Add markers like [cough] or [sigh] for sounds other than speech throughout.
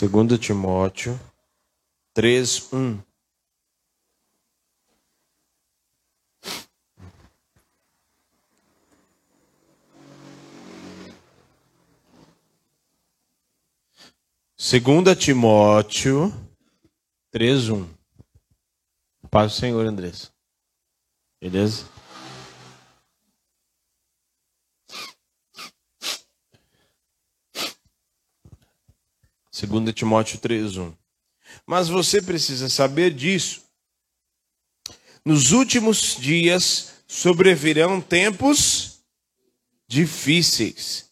2 Timóteo 3, 1. Segunda Timóteo 3:1. Paz do Senhor, Andressa. Beleza? Segunda Timóteo 3:1. Mas você precisa saber disso. Nos últimos dias sobrevirão tempos difíceis.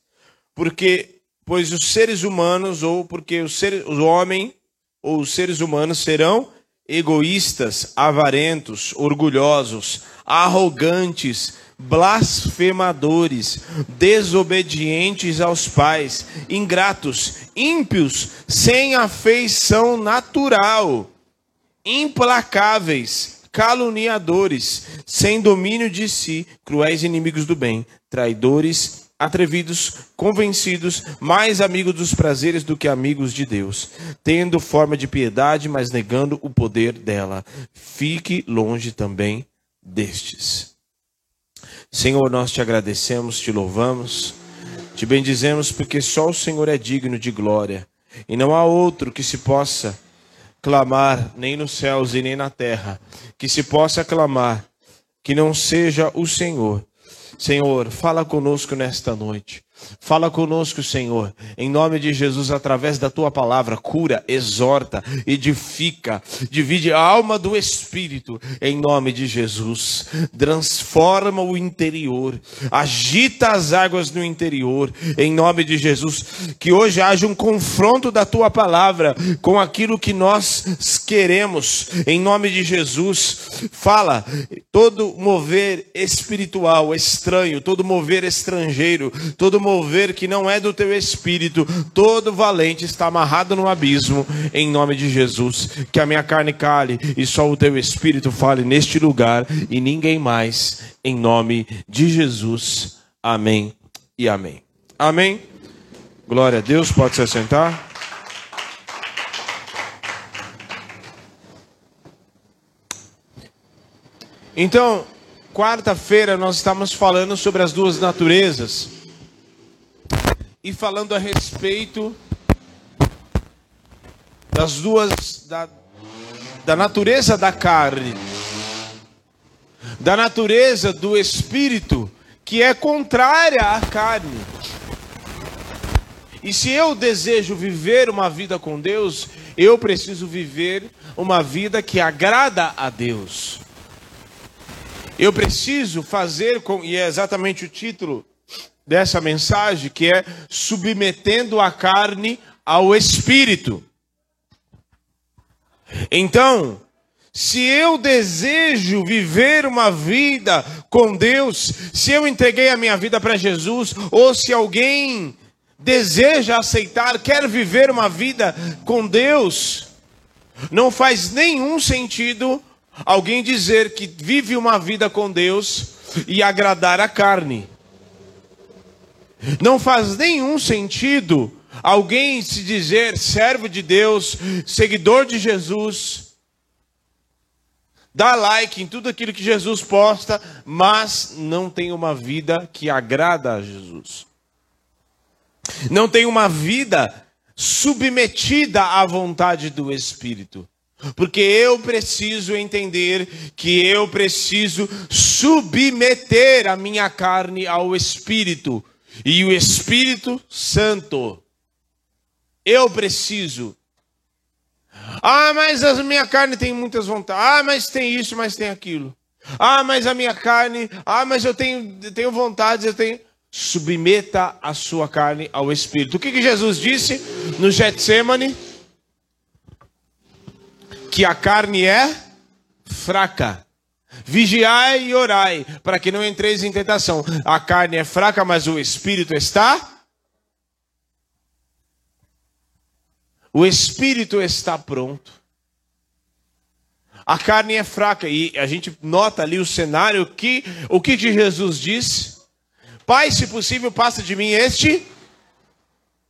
Porque pois os seres humanos, ou porque os seres, o homem ou os seres humanos serão egoístas, avarentos, orgulhosos, arrogantes, blasfemadores, desobedientes aos pais, ingratos, ímpios, sem afeição natural, implacáveis, caluniadores, sem domínio de si, cruéis inimigos do bem, traidores, atrevidos, convencidos, mais amigos dos prazeres do que amigos de Deus, tendo forma de piedade, mas negando o poder dela. Fique longe também destes. Senhor, nós te agradecemos, te louvamos, te bendizemos, porque só o Senhor é digno de glória, e não há outro que se possa clamar, nem nos céus e nem na terra, que se possa clamar, que não seja o Senhor. Senhor, fala conosco nesta noite. Fala conosco, Senhor, em nome de Jesus, através da tua palavra, cura, exorta, edifica, divide a alma do espírito, em nome de Jesus. Transforma o interior, agita as águas no interior, em nome de Jesus. Que hoje haja um confronto da tua palavra com aquilo que nós queremos, em nome de Jesus. Fala, todo mover espiritual estranho, todo mover estrangeiro, todo mover que não é do teu espírito, todo valente está amarrado no abismo, em nome de Jesus. Que a minha carne cale e só o teu espírito fale neste lugar e ninguém mais, em nome de Jesus. Amém e amém. Amém. Glória a Deus, pode se assentar. Então, quarta-feira nós estamos falando sobre as duas naturezas e falando a respeito das duas da, da natureza da carne, da natureza do espírito que é contrária à carne. E se eu desejo viver uma vida com Deus, eu preciso viver uma vida que agrada a Deus. Eu preciso fazer com, e é exatamente o título dessa mensagem, que é submetendo a carne ao espírito. Então, se eu desejo viver uma vida com Deus, se eu entreguei a minha vida para Jesus, ou se alguém deseja aceitar, quer viver uma vida com Deus, não faz nenhum sentido alguém dizer que vive uma vida com Deus e agradar a carne. Não faz nenhum sentido alguém se dizer servo de Deus, seguidor de Jesus, dá like em tudo aquilo que Jesus posta, mas não tem uma vida que agrada a Jesus. Não tem uma vida submetida à vontade do Espírito. Porque eu preciso entender que eu preciso submeter a minha carne ao Espírito e o Espírito Santo. Eu preciso. Ah, mas a minha carne tem muitas vontades. Ah, mas tem isso, mas tem aquilo. Ah, mas a minha carne. Ah, mas eu tenho, tenho vontades, eu tenho. Submeta a sua carne ao Espírito. O que, que Jesus disse no Getsemane? Que a carne é fraca. Vigiai e orai, para que não entreis em tentação. A carne é fraca, mas o espírito está. O espírito está pronto. A carne é fraca e a gente nota ali o cenário que o que Jesus disse: Pai, se possível, passa de mim este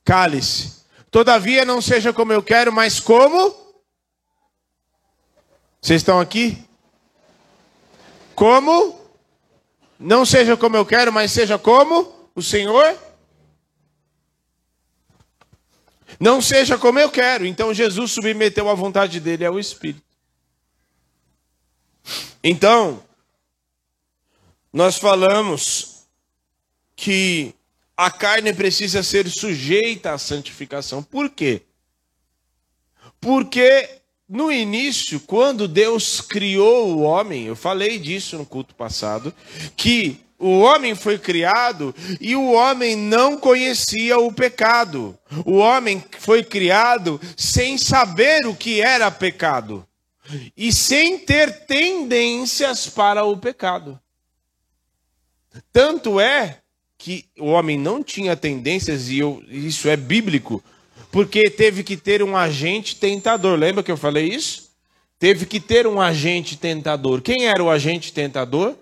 cálice. Todavia não seja como eu quero, mas como? Vocês estão aqui? Como? Não seja como eu quero, mas seja como o Senhor? Não seja como eu quero. Então Jesus submeteu a vontade dele ao Espírito. Então, nós falamos que a carne precisa ser sujeita à santificação. Por quê? Porque no início, quando Deus criou o homem, eu falei disso no culto passado, que o homem foi criado e o homem não conhecia o pecado. O homem foi criado sem saber o que era pecado e sem ter tendências para o pecado. Tanto é que o homem não tinha tendências, e eu, isso é bíblico, porque teve que ter um agente tentador. Lembra que eu falei isso? Teve que ter um agente tentador. Quem era o agente tentador?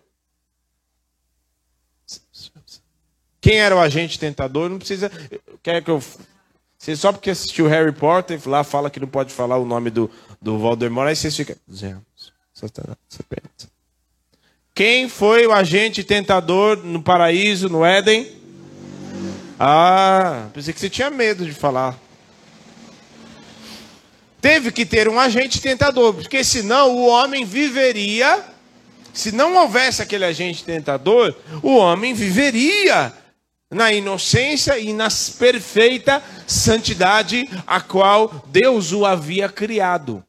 Quem era o agente tentador? Não precisa. Quer que eu. Você só porque assistiu Harry Potter, lá fala que não pode falar o nome do, do Voldemort, aí vocês ficam. Quem foi o agente tentador no paraíso, no Éden? Ah, pensei que você tinha medo de falar. Teve que ter um agente tentador, porque senão o homem viveria. Se não houvesse aquele agente tentador, o homem viveria na inocência e na perfeita santidade a qual Deus o havia criado.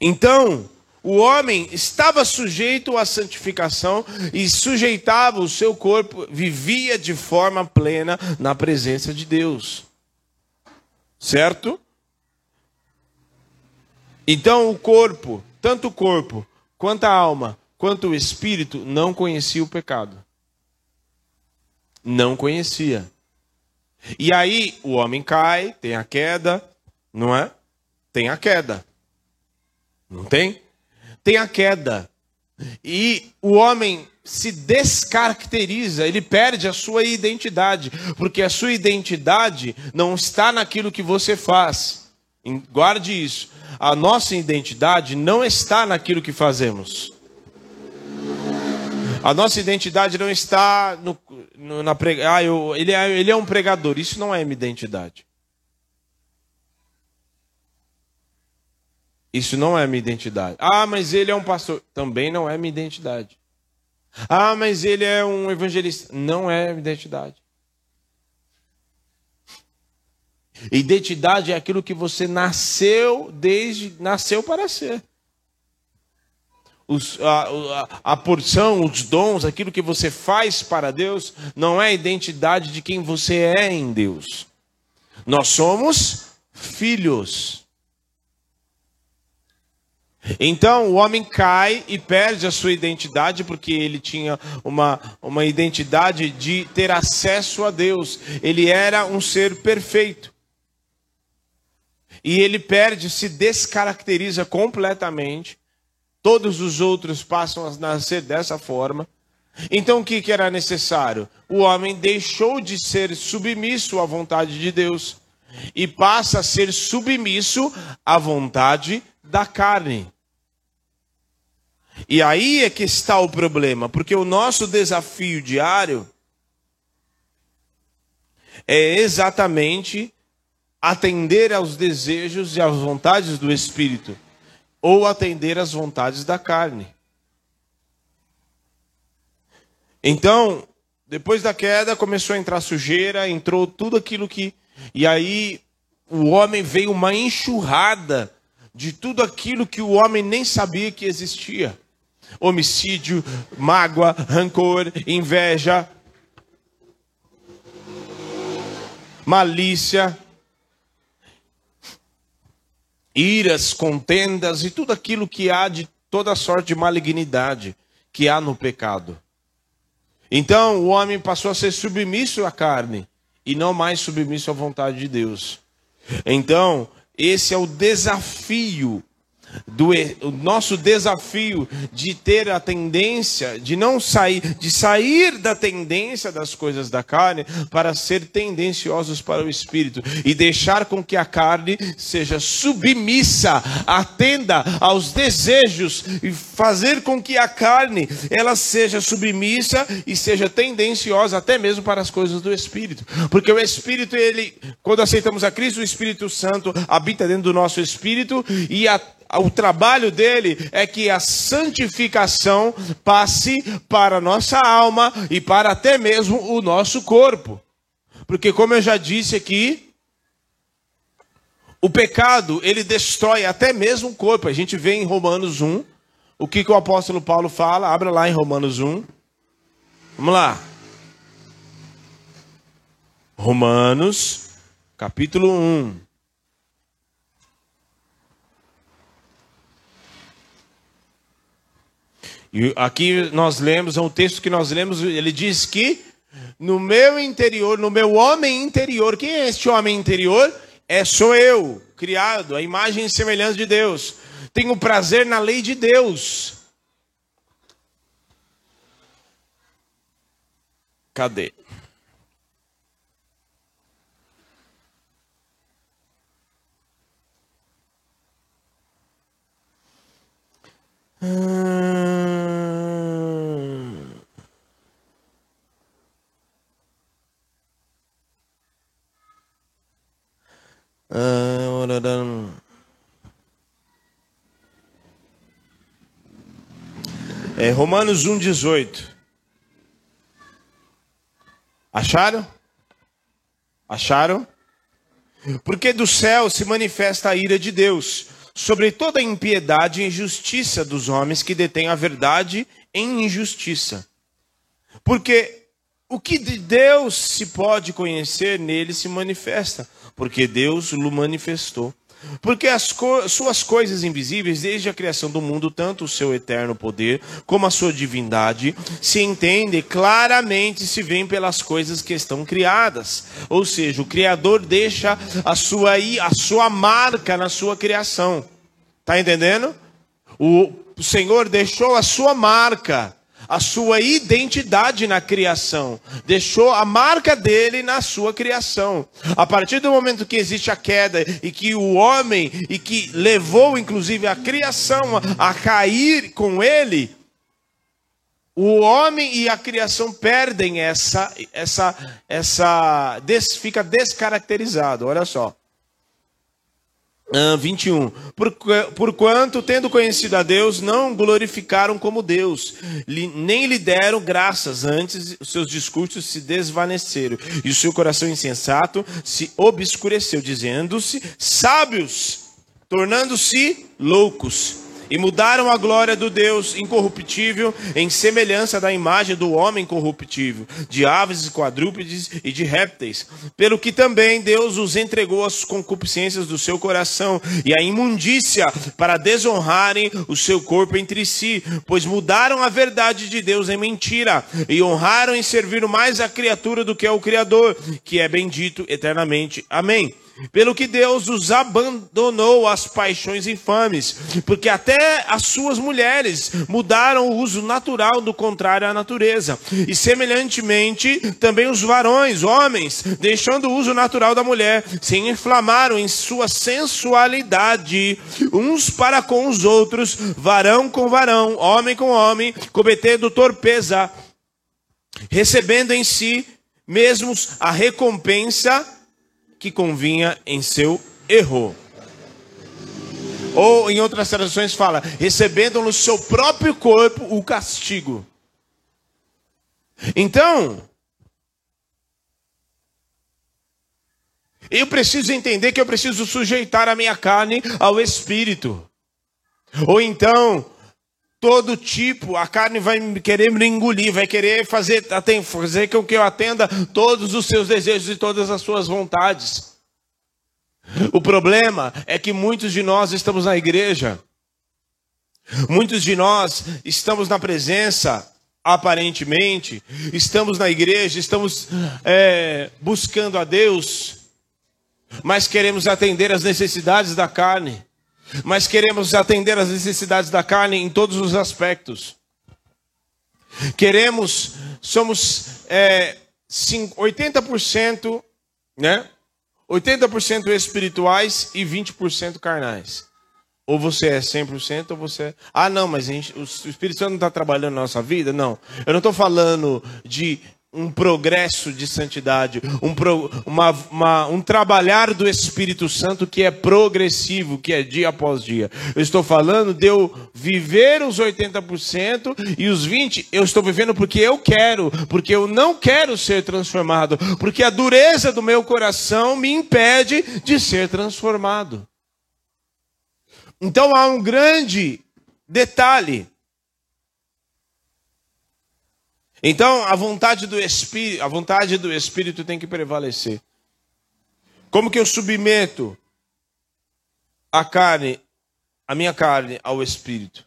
Então, o homem estava sujeito à santificação e sujeitava o seu corpo, vivia de forma plena na presença de Deus. Certo? Então o corpo, tanto o corpo, quanto a alma, quanto o espírito, não conhecia o pecado. Não conhecia. E aí o homem cai, tem a queda, não é? Tem a queda. Não tem? tem a queda. E o homem se descaracteriza, ele perde a sua identidade, porque a sua identidade não está naquilo que você faz. Guarde isso. A nossa identidade não está naquilo que fazemos. A nossa identidade não está no, no, na prega... ah, ele, é, ele é um pregador. Isso não é minha identidade. Isso não é minha identidade. Ah, mas ele é um pastor. Também não é minha identidade. Ah, mas ele é um evangelista. Não é minha identidade. Identidade é aquilo que você nasceu desde nasceu para ser. Os, a, a, a, porção, os dons, aquilo que você faz para Deus, não é a identidade de quem você é em Deus. Nós somos filhos. Então o homem cai e perde a sua identidade, porque ele tinha uma, uma identidade de ter acesso a Deus. Ele era um ser perfeito. E ele perde, se descaracteriza completamente. Todos os outros passam a nascer dessa forma. Então o que, que era necessário? O homem deixou de ser submisso à vontade de Deus e passa a ser submisso à vontade da carne. E aí é que está o problema, porque o nosso desafio diário é exatamente atender aos desejos e às vontades do espírito, ou atender às vontades da carne. Então, depois da queda, começou a entrar sujeira, entrou tudo aquilo que. E aí o homem veio uma enxurrada de tudo aquilo que o homem nem sabia que existia: homicídio, mágoa, rancor, inveja, malícia, iras, contendas e tudo aquilo que há de toda sorte de malignidade que há no pecado. Então o homem passou a ser submisso à carne e não mais submisso à vontade de Deus. Então, esse é o desafio do o nosso desafio de ter a tendência de não sair, de sair da tendência das coisas da carne para ser tendenciosos para o espírito e deixar com que a carne seja submissa, atenda aos desejos e fazer com que a carne ela seja submissa e seja tendenciosa até mesmo para as coisas do espírito. Porque o espírito ele, quando aceitamos a Cristo, o Espírito Santo habita dentro do nosso espírito e a o trabalho dele é que a santificação passe para a nossa alma e para até mesmo o nosso corpo. Porque, como eu já disse aqui, o pecado, ele destrói até mesmo o corpo. A gente vê em Romanos 1, o que, que o apóstolo Paulo fala. Abra lá em Romanos 1. Vamos lá. Romanos, capítulo 1. E aqui nós lemos, é um texto que nós lemos, ele diz que no meu interior, no meu homem interior, quem é este homem interior? É sou eu, criado à imagem e semelhança de Deus. Tenho prazer na lei de Deus. Cadê? É Romanos 1,18. Acharam? Acharam? Porque do céu se manifesta a ira de Deus sobre toda a impiedade e injustiça dos homens que detêm a verdade em injustiça. Porque o que de Deus se pode conhecer nele se manifesta, porque Deus o manifestou. Porque as co suas coisas invisíveis, desde a criação do mundo, tanto o seu eterno poder como a sua divindade, se entende claramente se vêem pelas coisas que estão criadas. Ou seja, o Criador deixa a sua, a sua marca na sua criação. Está entendendo? O Senhor deixou a sua marca a sua identidade na criação, deixou a marca dele na sua criação. A partir do momento que existe a queda e que o homem e que levou inclusive a criação a cair com ele, o homem e a criação perdem essa essa essa des, fica descaracterizado. Olha só. 21. Por, porquanto, tendo conhecido a Deus, não glorificaram como Deus, nem lhe deram graças, antes os seus discursos se desvaneceram, e o seu coração insensato se obscureceu, dizendo-se sábios, tornando-se loucos e mudaram a glória do Deus incorruptível em semelhança da imagem do homem corruptível, de aves e quadrúpedes e de répteis. Pelo que também Deus os entregou às concupiscências do seu coração e à imundícia para desonrarem o seu corpo entre si, pois mudaram a verdade de Deus em mentira e honraram e serviram mais a criatura do que ao Criador, que é bendito eternamente. Amém. Pelo que Deus os abandonou às paixões infames, porque até as suas mulheres mudaram o uso natural do contrário à natureza. E semelhantemente, também os varões, homens, deixando o uso natural da mulher, se inflamaram em sua sensualidade, uns para com os outros, varão com varão, homem com homem, cometendo torpeza, recebendo em si mesmos a recompensa que convinha em seu erro. Ou em outras traduções fala, recebendo no seu próprio corpo o castigo. Então, eu preciso entender que eu preciso sujeitar a minha carne ao espírito. Ou então, todo tipo, a carne vai querer me engolir, vai querer fazer, fazer com que eu atenda todos os seus desejos e todas as suas vontades. O problema é que muitos de nós estamos na igreja, muitos de nós estamos na presença, aparentemente, estamos na igreja, estamos é, buscando a Deus, mas queremos atender às necessidades da carne. Mas queremos atender às necessidades da carne em todos os aspectos. Queremos, somos é, 80%, né? 80% espirituais e 20% carnais. Ou você é 100% ou você é... Ah, não, mas gente, o Espírito Santo não está trabalhando na nossa vida? Não. Eu não estou falando de um progresso de santidade, um, pro, uma, uma, um trabalhar do Espírito Santo que é progressivo, que é dia após dia. Eu estou falando de eu viver os 80% e os 20% eu estou vivendo porque eu quero, porque eu não quero ser transformado, porque a dureza do meu coração me impede de ser transformado. Então há um grande detalhe. Então, a vontade do Espírito, a vontade do Espírito tem que prevalecer. Como que eu submeto a carne, a minha carne ao Espírito?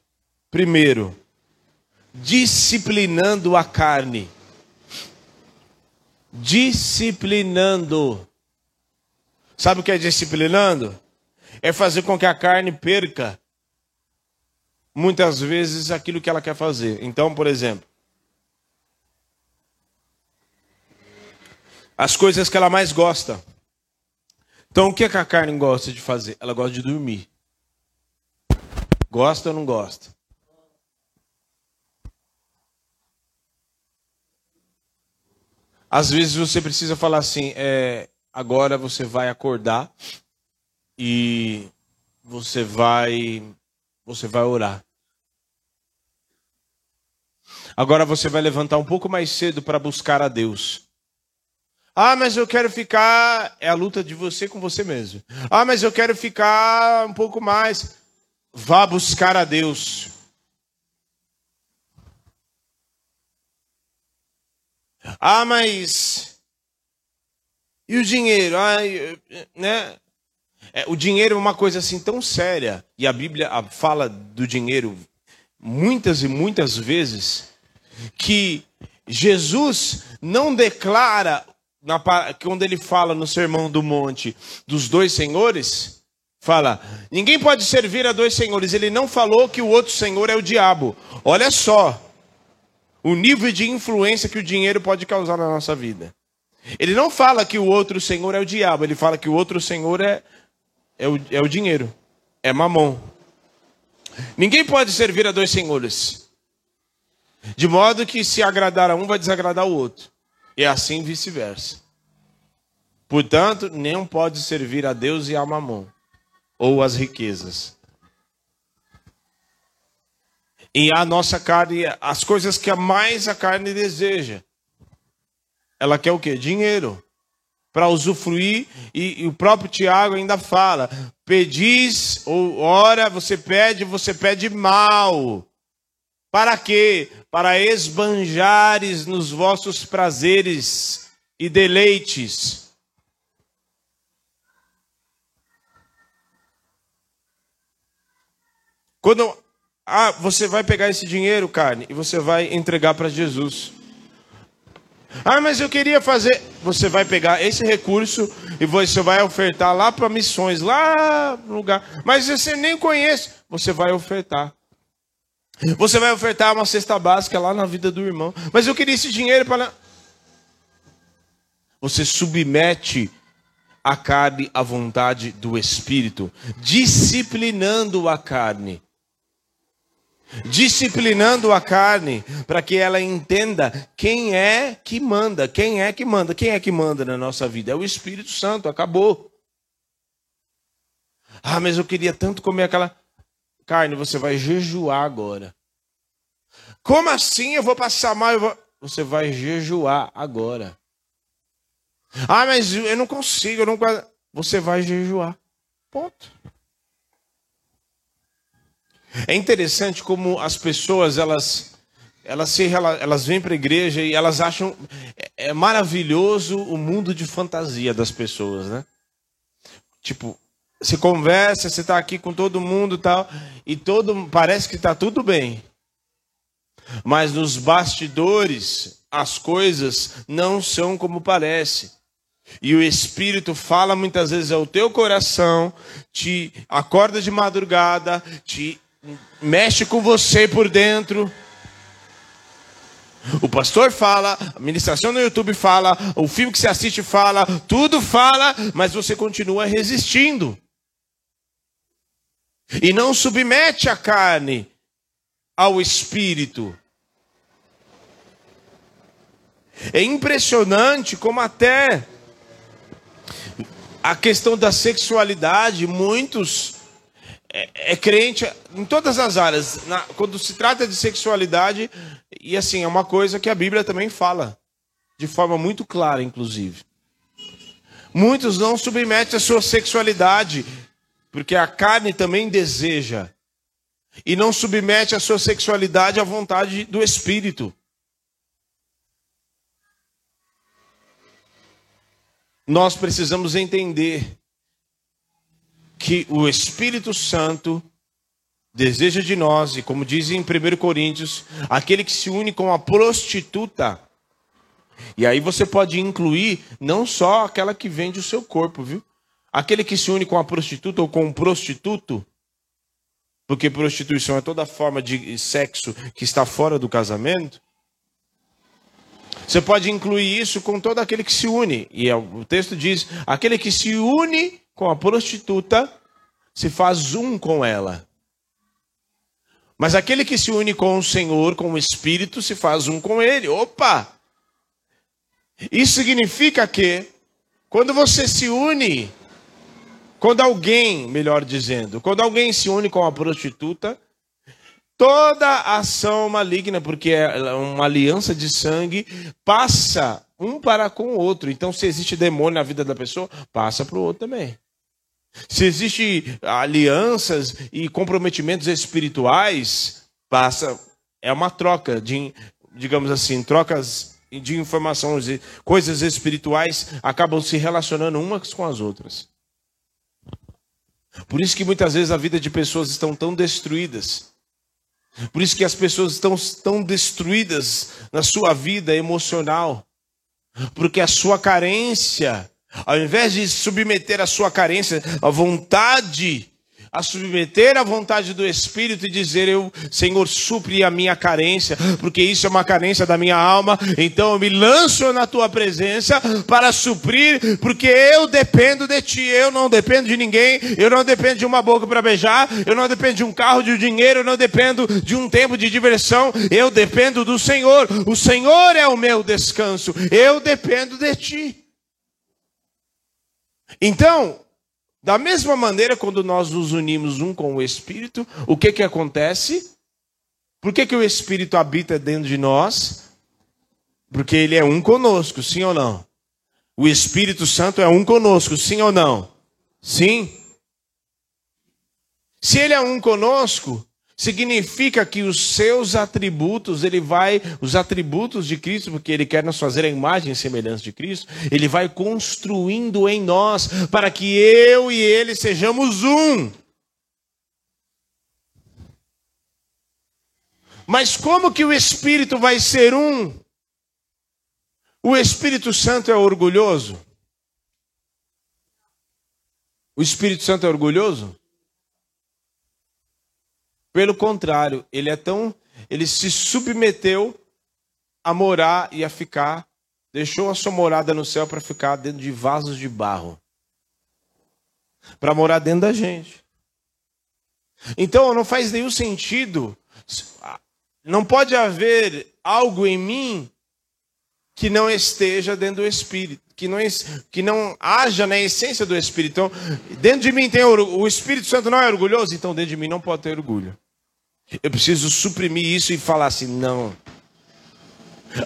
Primeiro, disciplinando a carne. Disciplinando. Sabe o que é disciplinando? É fazer com que a carne perca muitas vezes aquilo que ela quer fazer. Então, por exemplo, as coisas que ela mais gosta. Então, o que, é que a carne gosta de fazer? Ela gosta de dormir. Gosta ou não gosta? Às vezes você precisa falar assim: é, agora você vai acordar e você vai você vai orar. Agora você vai levantar um pouco mais cedo para buscar a Deus. Ah, mas eu quero ficar. É a luta de você com você mesmo. Ah, mas eu quero ficar um pouco mais. Vá buscar a Deus. Ah, mas. E o dinheiro? Ah, né? É, o dinheiro é uma coisa assim tão séria. E a Bíblia fala do dinheiro muitas e muitas vezes. Que Jesus não declara na, quando ele fala no Sermão do Monte dos dois senhores, fala: ninguém pode servir a dois senhores. Ele não falou que o outro senhor é o diabo. Olha só o nível de influência que o dinheiro pode causar na nossa vida. Ele não fala que o outro senhor é o diabo, ele fala que o outro senhor é, é, o, é o dinheiro, é mamon. Ninguém pode servir a dois senhores. De modo que se agradar a um, vai desagradar o outro. E assim vice-versa. Portanto, nem pode servir a Deus e a mamon, ou as riquezas. E a nossa carne, as coisas que mais a carne deseja. Ela quer o quê? Dinheiro. Para usufruir, e, e, o próprio Tiago ainda fala: pedis, ou ora, você pede, você pede mal. Para quê? Para esbanjares nos vossos prazeres e deleites. Quando ah, você vai pegar esse dinheiro, carne, e você vai entregar para Jesus. Ah, mas eu queria fazer. Você vai pegar esse recurso e você vai ofertar lá para missões, lá no lugar. Mas você nem conhece, você vai ofertar. Você vai ofertar uma cesta básica lá na vida do irmão. Mas eu queria esse dinheiro para. Você submete a carne à vontade do Espírito, disciplinando a carne. Disciplinando a carne para que ela entenda quem é que manda, quem é que manda, quem é que manda na nossa vida? É o Espírito Santo, acabou. Ah, mas eu queria tanto comer aquela carne, você vai jejuar agora. Como assim eu vou passar mal? Vou... Você vai jejuar agora. Ah, mas eu não consigo, eu não. Você vai jejuar. Ponto. É interessante como as pessoas elas elas se elas vêm para a igreja e elas acham é, é maravilhoso o mundo de fantasia das pessoas, né? Tipo, você conversa, você está aqui com todo mundo tal, e todo parece que está tudo bem. Mas nos bastidores as coisas não são como parece. E o Espírito fala muitas vezes ao teu coração, te acorda de madrugada, te mexe com você por dentro. O pastor fala, a ministração no YouTube fala, o filme que você assiste fala, tudo fala, mas você continua resistindo. E não submete a carne ao espírito. É impressionante como até a questão da sexualidade, muitos é, é crente em todas as áreas. Na, quando se trata de sexualidade, e assim, é uma coisa que a Bíblia também fala, de forma muito clara, inclusive. Muitos não submetem a sua sexualidade, porque a carne também deseja, e não submete a sua sexualidade à vontade do Espírito. nós precisamos entender que o Espírito Santo deseja de nós, e como diz em 1 Coríntios, aquele que se une com a prostituta. E aí você pode incluir não só aquela que vende o seu corpo, viu? Aquele que se une com a prostituta ou com o prostituto, porque prostituição é toda forma de sexo que está fora do casamento. Você pode incluir isso com todo aquele que se une. E é o texto diz: aquele que se une com a prostituta se faz um com ela. Mas aquele que se une com o Senhor, com o Espírito, se faz um com ele. Opa! Isso significa que, quando você se une, quando alguém, melhor dizendo, quando alguém se une com a prostituta, Toda ação maligna, porque é uma aliança de sangue, passa um para com o outro. Então, se existe demônio na vida da pessoa, passa para o outro também. Se existe alianças e comprometimentos espirituais, passa é uma troca de, digamos assim, trocas de informações, coisas espirituais acabam se relacionando umas com as outras. Por isso que muitas vezes a vida de pessoas estão tão destruídas por isso que as pessoas estão tão destruídas na sua vida emocional. Porque a sua carência, ao invés de submeter a sua carência à vontade a submeter à vontade do Espírito e dizer: Eu, Senhor, supre a minha carência, porque isso é uma carência da minha alma, então eu me lanço na tua presença para suprir, porque eu dependo de ti, eu não dependo de ninguém, eu não dependo de uma boca para beijar, eu não dependo de um carro, de um dinheiro, eu não dependo de um tempo de diversão, eu dependo do Senhor, o Senhor é o meu descanso, eu dependo de ti. Então, da mesma maneira, quando nós nos unimos um com o Espírito, o que, que acontece? Por que, que o Espírito habita dentro de nós? Porque ele é um conosco, sim ou não? O Espírito Santo é um conosco, sim ou não? Sim. Se ele é um conosco, Significa que os seus atributos, ele vai, os atributos de Cristo, porque ele quer nos fazer a imagem e semelhança de Cristo, ele vai construindo em nós, para que eu e ele sejamos um. Mas como que o Espírito vai ser um? O Espírito Santo é orgulhoso? O Espírito Santo é orgulhoso? Pelo contrário, ele é tão. Ele se submeteu a morar e a ficar, deixou a sua morada no céu para ficar dentro de vasos de barro para morar dentro da gente. Então não faz nenhum sentido, não pode haver algo em mim que não esteja dentro do Espírito, que não, que não haja na essência do Espírito. Então, dentro de mim tem o Espírito Santo não é orgulhoso, então dentro de mim não pode ter orgulho. Eu preciso suprimir isso e falar assim: não.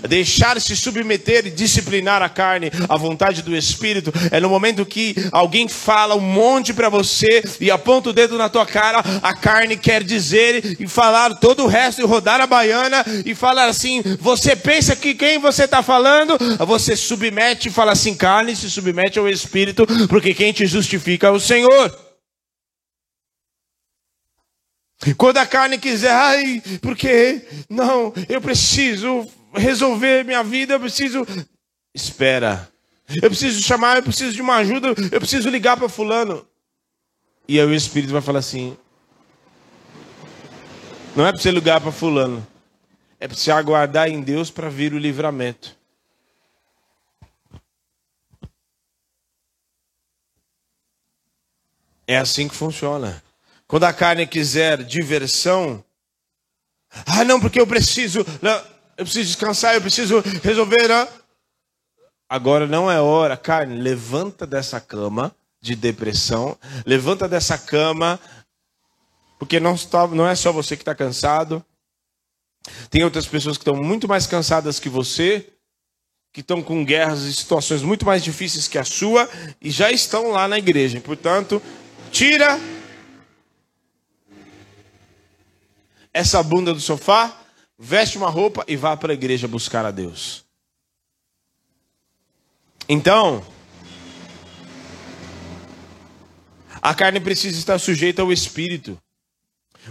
Deixar se submeter e disciplinar a carne à vontade do Espírito é no momento que alguém fala um monte para você e aponta o dedo na tua cara, a carne quer dizer e falar todo o resto e rodar a baiana e falar assim: você pensa que quem você está falando? Você submete e fala assim: carne se submete ao Espírito, porque quem te justifica é o Senhor. Quando a carne quiser, ai, porque não, eu preciso resolver minha vida, eu preciso. Espera, Eu preciso chamar, eu preciso de uma ajuda, eu preciso ligar para fulano. E aí o Espírito vai falar assim: Não é para você ligar para fulano, é para você aguardar em Deus para vir o livramento. É assim que funciona. Quando a carne quiser diversão, ah, não, porque eu preciso, eu preciso descansar, eu preciso resolver. Não. Agora não é hora, carne, levanta dessa cama de depressão, levanta dessa cama, porque não, está, não é só você que está cansado, tem outras pessoas que estão muito mais cansadas que você, que estão com guerras e situações muito mais difíceis que a sua, e já estão lá na igreja. Portanto, tira essa bunda do sofá, veste uma roupa e vá para a igreja buscar a Deus. Então, a carne precisa estar sujeita ao espírito.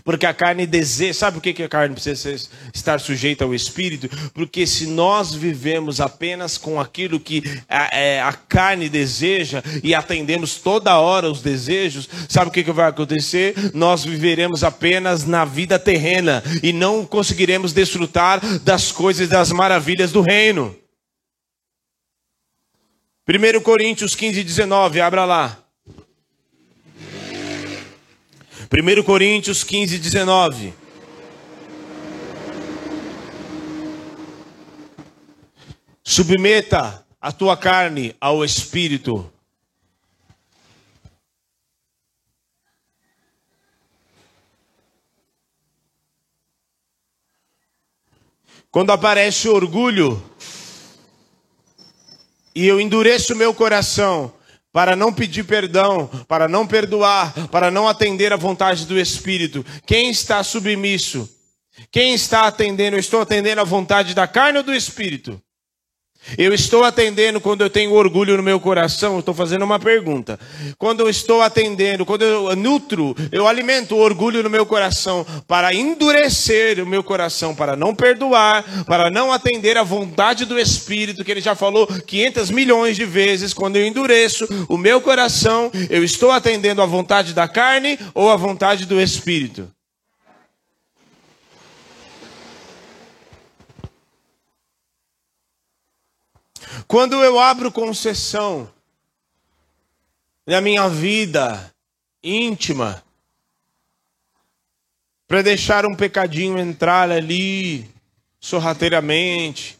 Porque a carne deseja. Sabe por que a carne precisa estar sujeita ao espírito? Porque se nós vivemos apenas com aquilo que a, é, a carne deseja e atendemos toda hora os desejos, sabe o que, que vai acontecer? Nós viveremos apenas na vida terrena e não conseguiremos desfrutar das coisas, das maravilhas do reino. 1 Coríntios 15, 19, abra lá. 1 Coríntios 15, 19. Submeta a tua carne ao espírito. Quando aparece o orgulho, e eu endureço meu coração, para não pedir perdão, para não perdoar, para não atender à vontade do Espírito. Quem está submisso? Quem está atendendo? Eu estou atendendo à vontade da carne ou do Espírito? Eu estou atendendo quando eu tenho orgulho no meu coração, estou fazendo uma pergunta. Quando eu estou atendendo, quando eu nutro, eu alimento o orgulho no meu coração para endurecer o meu coração, para não perdoar, para não atender à vontade do Espírito, que ele já falou 500 milhões de vezes. Quando eu endureço o meu coração, eu estou atendendo à vontade da carne ou à vontade do Espírito? Quando eu abro concessão na minha vida íntima, para deixar um pecadinho entrar ali sorrateiramente,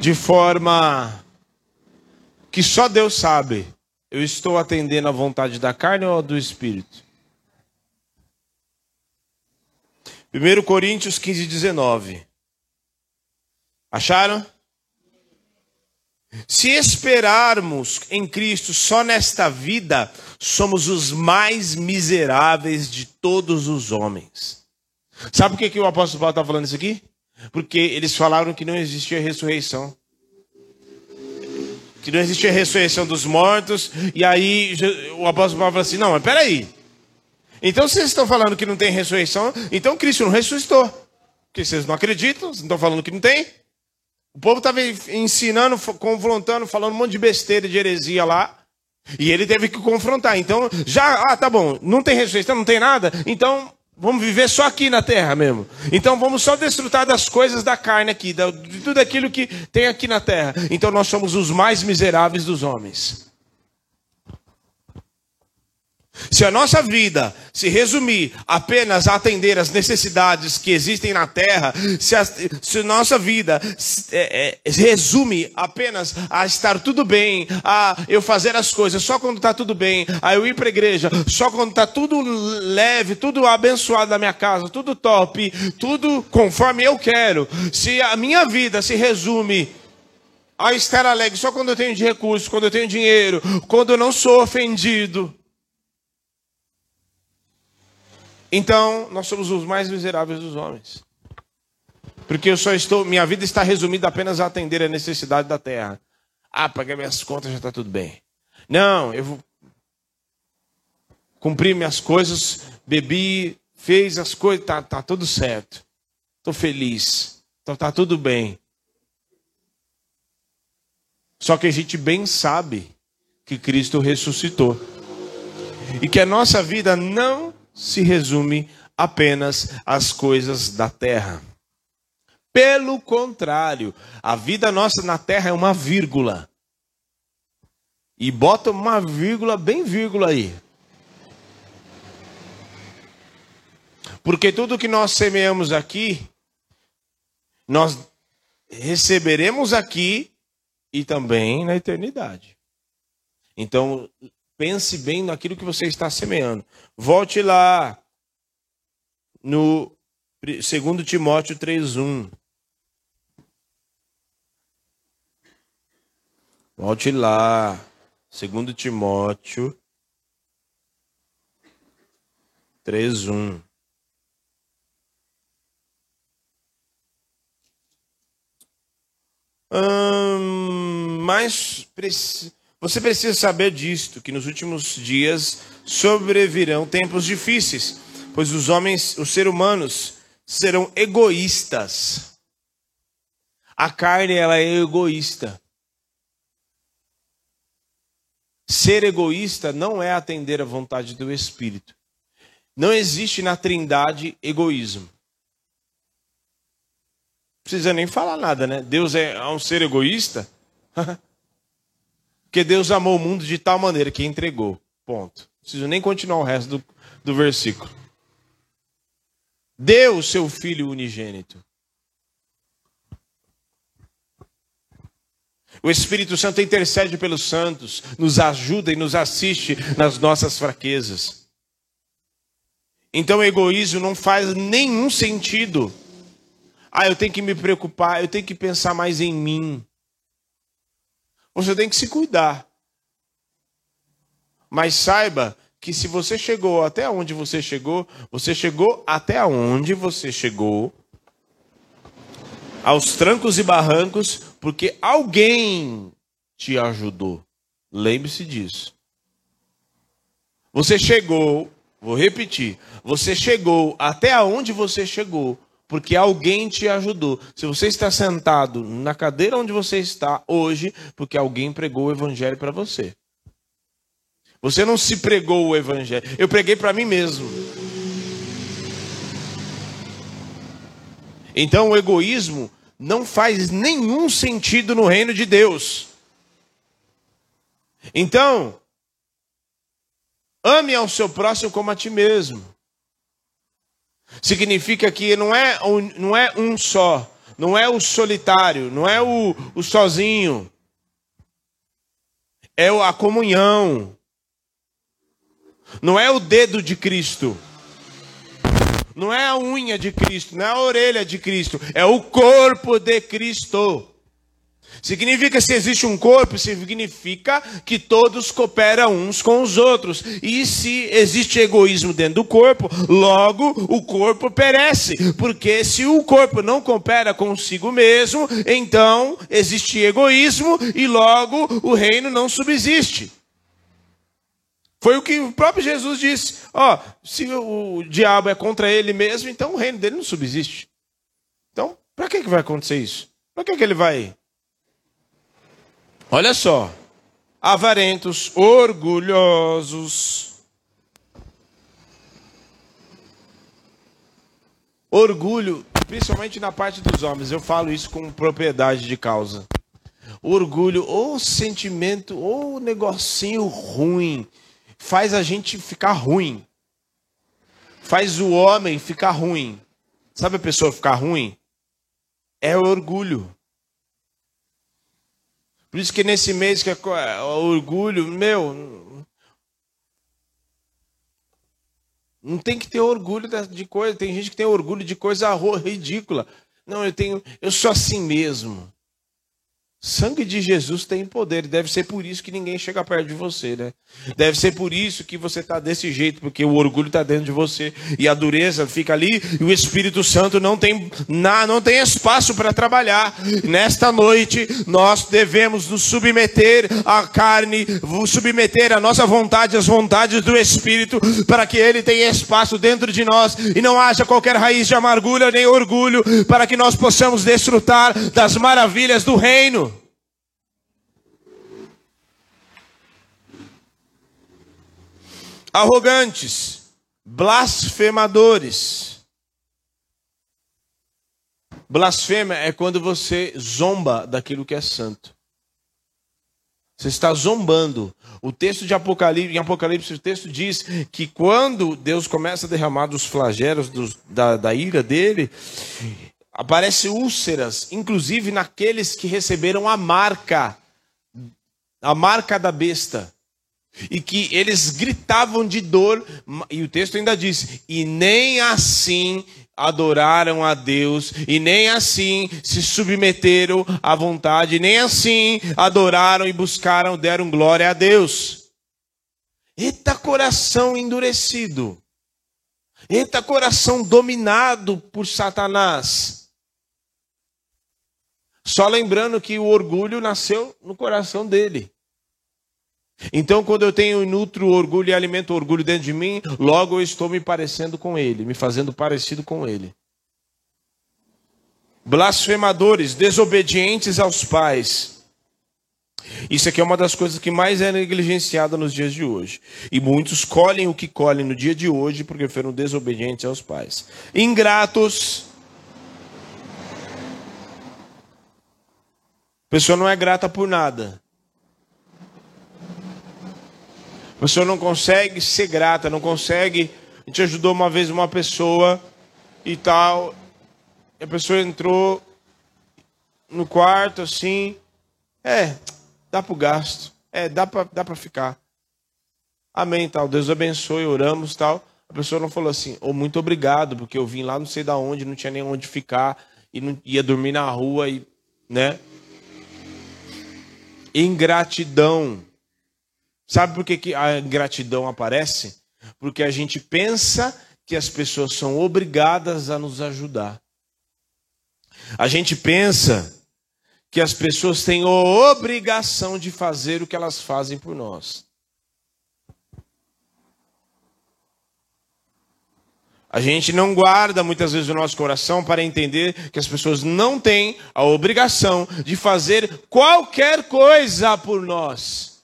de forma que só Deus sabe, eu estou atendendo a vontade da carne ou do espírito? 1 Coríntios 15, 19. Acharam? Se esperarmos em Cristo só nesta vida, somos os mais miseráveis de todos os homens. Sabe por que, que o apóstolo Paulo está falando isso aqui? Porque eles falaram que não existia ressurreição. Que não existia ressurreição dos mortos. E aí o apóstolo Paulo falou assim: não, mas peraí. Então vocês estão falando que não tem ressurreição, então Cristo não ressuscitou. Porque vocês não acreditam, vocês estão falando que não tem. O povo estava ensinando, confrontando, falando um monte de besteira, de heresia lá. E ele teve que confrontar. Então, já, ah, tá bom, não tem ressurreição, não tem nada. Então, vamos viver só aqui na terra mesmo. Então, vamos só desfrutar das coisas da carne aqui, de tudo aquilo que tem aqui na terra. Então, nós somos os mais miseráveis dos homens. Se a nossa vida se resumir apenas a atender as necessidades que existem na terra, se a, se nossa vida é, é, resume apenas a estar tudo bem, a eu fazer as coisas só quando está tudo bem, a eu ir para a igreja só quando está tudo leve, tudo abençoado na minha casa, tudo top, tudo conforme eu quero, se a minha vida se resume a estar alegre só quando eu tenho de recursos, quando eu tenho dinheiro, quando eu não sou ofendido, Então, nós somos os mais miseráveis dos homens. Porque eu só estou, minha vida está resumida apenas a atender a necessidade da terra. Ah, paguei minhas contas, já está tudo bem. Não, eu vou cumprir minhas coisas, bebi, fez as coisas, tá, tá tudo certo. Estou feliz. Então tá tudo bem. Só que a gente bem sabe que Cristo ressuscitou. E que a nossa vida não se resume apenas às coisas da terra. Pelo contrário, a vida nossa na terra é uma vírgula. E bota uma vírgula, bem vírgula aí. Porque tudo que nós semeamos aqui, nós receberemos aqui e também na eternidade. Então, pense bem naquilo que você está semeando. Volte lá no 2 Timóteo 3:1. Volte lá. 2 Timóteo 3:1. Hum, mas você precisa saber disto, que nos últimos dias sobrevirão tempos difíceis, pois os homens, os seres humanos, serão egoístas. A carne ela é egoísta. Ser egoísta não é atender à vontade do Espírito. Não existe na Trindade egoísmo precisa nem falar nada, né? Deus é um ser egoísta? [laughs] Porque Deus amou o mundo de tal maneira que entregou. Ponto. Não preciso nem continuar o resto do, do versículo. Deu o seu filho unigênito. O Espírito Santo intercede pelos santos, nos ajuda e nos assiste nas nossas fraquezas. Então egoísmo não faz nenhum sentido. Ah, eu tenho que me preocupar, eu tenho que pensar mais em mim. Você tem que se cuidar. Mas saiba que se você chegou até onde você chegou, você chegou até onde você chegou, aos trancos e barrancos, porque alguém te ajudou. Lembre-se disso. Você chegou, vou repetir, você chegou até onde você chegou, porque alguém te ajudou. Se você está sentado na cadeira onde você está hoje, porque alguém pregou o evangelho para você. Você não se pregou o evangelho. Eu preguei para mim mesmo. Então o egoísmo não faz nenhum sentido no reino de Deus. Então, ame ao seu próximo como a ti mesmo. Significa que não é, não é um só, não é o solitário, não é o, o sozinho. É a comunhão. Não é o dedo de Cristo. Não é a unha de Cristo, não é a orelha de Cristo, é o corpo de Cristo. Significa se existe um corpo, significa que todos cooperam uns com os outros. E se existe egoísmo dentro do corpo, logo o corpo perece. Porque se o corpo não coopera consigo mesmo, então existe egoísmo e logo o reino não subsiste. Foi o que o próprio Jesus disse. Ó, oh, se o diabo é contra ele mesmo, então o reino dele não subsiste. Então, para que, que vai acontecer isso? Para que, que ele vai Olha só. Avarentos, orgulhosos. Orgulho, principalmente na parte dos homens, eu falo isso com propriedade de causa. Orgulho, ou sentimento, ou negocinho ruim, faz a gente ficar ruim. Faz o homem ficar ruim. Sabe a pessoa ficar ruim? É orgulho. Por isso que nesse mês que é, é orgulho, meu, não tem que ter orgulho de coisa. Tem gente que tem orgulho de coisa ridícula. Não, eu tenho, eu sou assim mesmo. Sangue de Jesus tem poder, deve ser por isso que ninguém chega perto de você, né? Deve ser por isso que você está desse jeito, porque o orgulho está dentro de você e a dureza fica ali e o Espírito Santo não tem, não tem espaço para trabalhar. Nesta noite nós devemos nos submeter à carne, submeter a nossa vontade às vontades do Espírito, para que Ele tenha espaço dentro de nós e não haja qualquer raiz de amargura nem orgulho, para que nós possamos desfrutar das maravilhas do reino. Arrogantes, blasfemadores. Blasfêmia é quando você zomba daquilo que é santo. Você está zombando. O texto de Apocalipse, em Apocalipse, o texto diz que quando Deus começa a derramar dos flagelos dos, da, da ira dele, aparece úlceras, inclusive naqueles que receberam a marca, a marca da besta. E que eles gritavam de dor, e o texto ainda diz: e nem assim adoraram a Deus e nem assim se submeteram à vontade, nem assim adoraram e buscaram, deram glória a Deus. Eita coração endurecido. Eita coração dominado por Satanás. Só lembrando que o orgulho nasceu no coração dele. Então, quando eu tenho nutro orgulho e alimento orgulho dentro de mim, logo eu estou me parecendo com ele, me fazendo parecido com ele. Blasfemadores, desobedientes aos pais. Isso aqui é uma das coisas que mais é negligenciada nos dias de hoje. E muitos colhem o que colhem no dia de hoje porque foram desobedientes aos pais. Ingratos. A pessoa não é grata por nada. A pessoa não consegue ser grata, não consegue. A gente ajudou uma vez uma pessoa e tal. E a pessoa entrou no quarto assim. É, dá para o gasto. É, dá para dá ficar. Amém, tal. Deus abençoe, oramos, tal. A pessoa não falou assim, ou oh, muito obrigado, porque eu vim lá não sei da onde, não tinha nem onde ficar e não ia dormir na rua e, né? Ingratidão. Sabe por que, que a ingratidão aparece? Porque a gente pensa que as pessoas são obrigadas a nos ajudar. A gente pensa que as pessoas têm a obrigação de fazer o que elas fazem por nós. A gente não guarda muitas vezes o nosso coração para entender que as pessoas não têm a obrigação de fazer qualquer coisa por nós.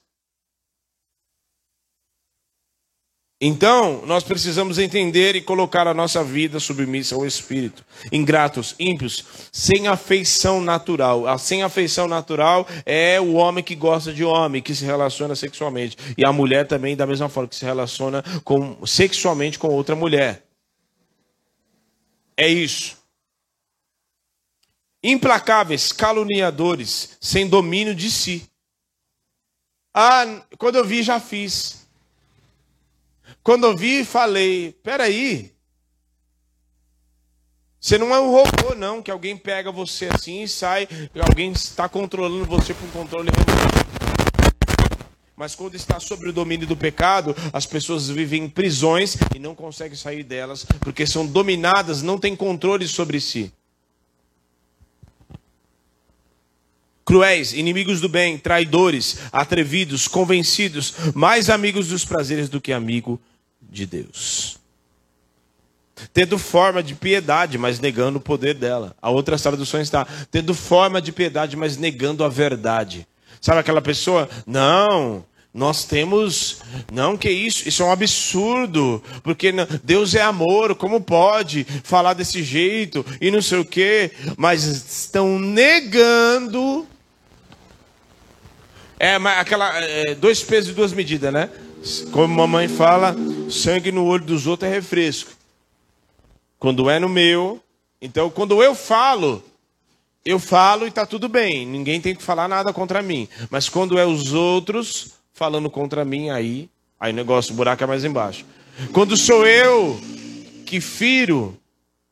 Então, nós precisamos entender e colocar a nossa vida submissa ao Espírito. Ingratos, ímpios, sem afeição natural. A sem afeição natural é o homem que gosta de homem, que se relaciona sexualmente. E a mulher também, da mesma forma, que se relaciona com, sexualmente com outra mulher. É isso. Implacáveis, caluniadores, sem domínio de si. Ah, quando eu vi, já fiz. Quando eu vi, falei: peraí. Você não é um robô, não, que alguém pega você assim e sai, alguém está controlando você por controle remoto. Mas quando está sob o domínio do pecado, as pessoas vivem em prisões e não conseguem sair delas, porque são dominadas, não têm controle sobre si. Cruéis, inimigos do bem, traidores, atrevidos, convencidos, mais amigos dos prazeres do que amigo de Deus. Tendo forma de piedade, mas negando o poder dela. A outra tradução está tendo forma de piedade, mas negando a verdade. Sabe aquela pessoa? Não, nós temos. Não, que isso? Isso é um absurdo. Porque Deus é amor, como pode falar desse jeito e não sei o quê? Mas estão negando. É aquela. É, dois pesos e duas medidas, né? Como mamãe fala, sangue no olho dos outros é refresco. Quando é no meu, então quando eu falo, eu falo e está tudo bem. Ninguém tem que falar nada contra mim. Mas quando é os outros falando contra mim, aí, aí o negócio, o buraco é mais embaixo. Quando sou eu que firo,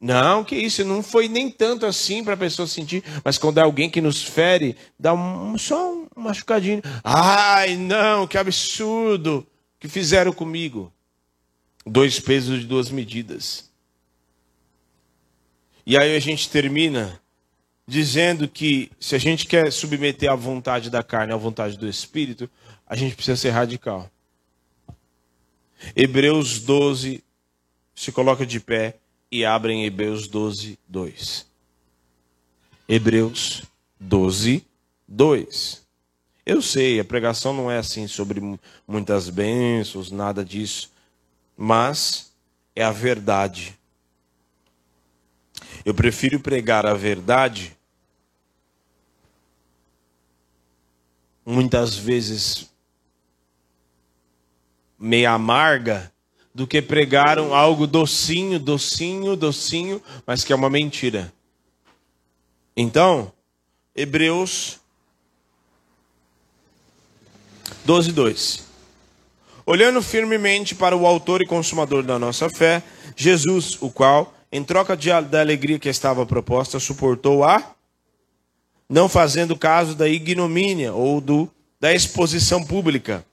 não, que isso, não foi nem tanto assim para a pessoa sentir, mas quando é alguém que nos fere, dá um, só um machucadinho. Ai, não, que absurdo que fizeram comigo. Dois pesos de duas medidas. E aí a gente termina dizendo que se a gente quer submeter a vontade da carne à vontade do espírito, a gente precisa ser radical. Hebreus 12 se coloca de pé e abre em Hebreus 12, 2. Hebreus 12, 2. Eu sei, a pregação não é assim sobre muitas bênçãos, nada disso. mas é a verdade. Eu prefiro pregar a verdade, muitas vezes meia amarga, do que pregar algo docinho, docinho, docinho, mas que é uma mentira. Então, Hebreus 12, 2. Olhando firmemente para o autor e consumador da nossa fé, Jesus, o qual, em troca de, da alegria que estava proposta, suportou a, não fazendo caso da ignomínia ou do, da exposição pública,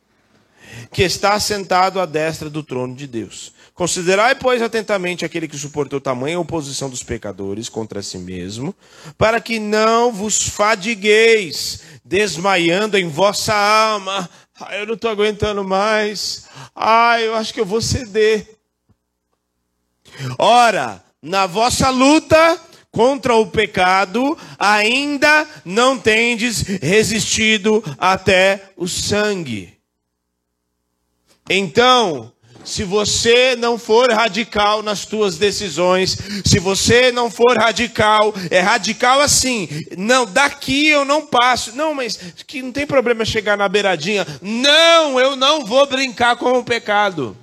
que está sentado à destra do trono de Deus. Considerai, pois, atentamente aquele que suportou tamanha oposição dos pecadores contra si mesmo, para que não vos fadigueis, desmaiando em vossa alma. Ah, eu não estou aguentando mais. Ah, eu acho que eu vou ceder. Ora, na vossa luta contra o pecado, ainda não tendes resistido até o sangue. Então, se você não for radical nas suas decisões, se você não for radical, é radical assim, não, daqui eu não passo. Não, mas que não tem problema chegar na beiradinha. Não, eu não vou brincar com o pecado.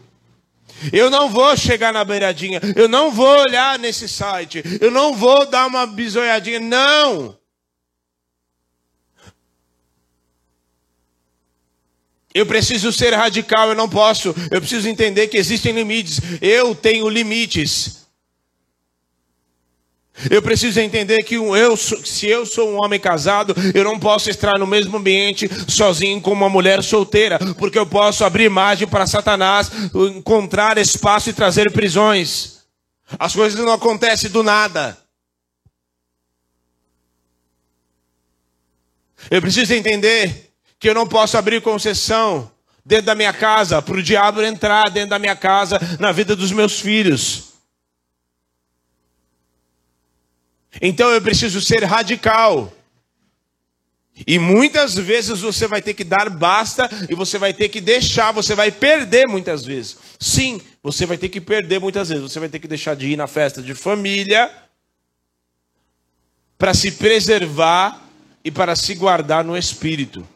Eu não vou chegar na beiradinha, eu não vou olhar nesse site, eu não vou dar uma bisoiadinha, não. Eu preciso ser radical, eu não posso. Eu preciso entender que existem limites. Eu tenho limites. Eu preciso entender que eu, se eu sou um homem casado, eu não posso estar no mesmo ambiente sozinho com uma mulher solteira, porque eu posso abrir margem para Satanás encontrar espaço e trazer prisões. As coisas não acontecem do nada. Eu preciso entender que eu não posso abrir concessão dentro da minha casa para o diabo entrar dentro da minha casa na vida dos meus filhos. Então eu preciso ser radical. E muitas vezes você vai ter que dar basta e você vai ter que deixar, você vai perder muitas vezes. Sim, você vai ter que perder muitas vezes. Você vai ter que deixar de ir na festa de família para se preservar e para se guardar no espírito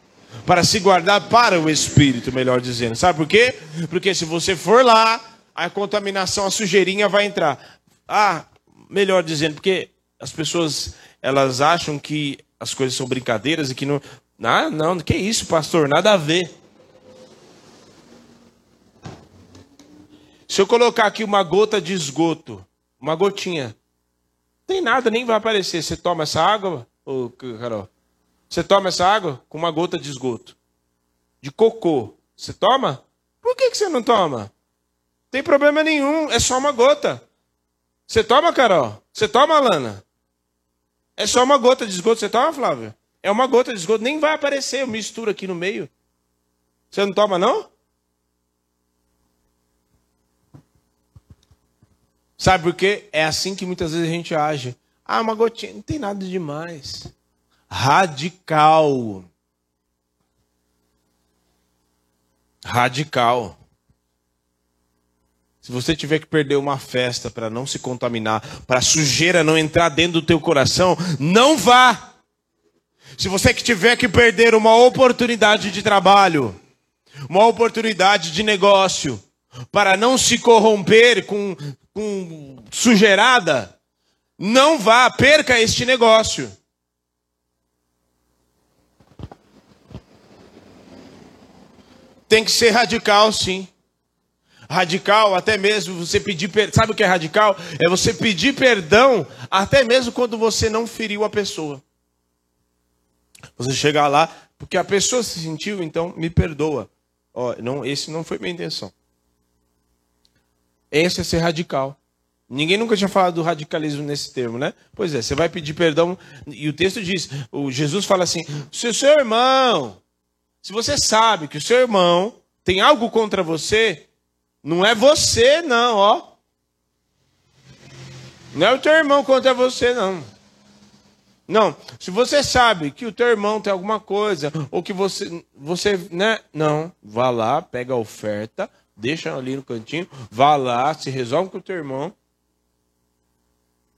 para se guardar para o espírito, melhor dizendo. Sabe por quê? Porque se você for lá, a contaminação, a sujeirinha vai entrar. Ah, melhor dizendo, porque as pessoas elas acham que as coisas são brincadeiras e que não. Ah, não, que isso, pastor? Nada a ver. Se eu colocar aqui uma gota de esgoto, uma gotinha, não tem nada, nem vai aparecer. Você toma essa água, ô Carol? Você toma essa água com uma gota de esgoto. De cocô. Você toma? Por que, que você não toma? Não tem problema nenhum, é só uma gota. Você toma, Carol? Você toma, Lana? É só uma gota de esgoto. Você toma, Flávia? É uma gota de esgoto. Nem vai aparecer, eu misturo aqui no meio. Você não toma, não? Sabe por quê? É assim que muitas vezes a gente age. Ah, uma gotinha, não tem nada demais radical. Radical. Se você tiver que perder uma festa para não se contaminar, para a sujeira não entrar dentro do teu coração, não vá. Se você que tiver que perder uma oportunidade de trabalho, uma oportunidade de negócio, para não se corromper com, com sujeirada, não vá, perca este negócio. Tem que ser radical, sim. Radical, até mesmo você pedir perdão. Sabe o que é radical? É você pedir perdão, até mesmo quando você não feriu a pessoa. Você chegar lá, porque a pessoa se sentiu, então me perdoa. Ó, não, esse não foi minha intenção. Esse é ser radical. Ninguém nunca tinha falado do radicalismo nesse termo, né? Pois é, você vai pedir perdão, e o texto diz: o Jesus fala assim: se o seu irmão se você sabe que o seu irmão tem algo contra você, não é você, não, ó. Não é o teu irmão contra você, não. Não, se você sabe que o teu irmão tem alguma coisa, ou que você, você, né? Não, vá lá, pega a oferta, deixa ali no cantinho, vá lá, se resolve com o teu irmão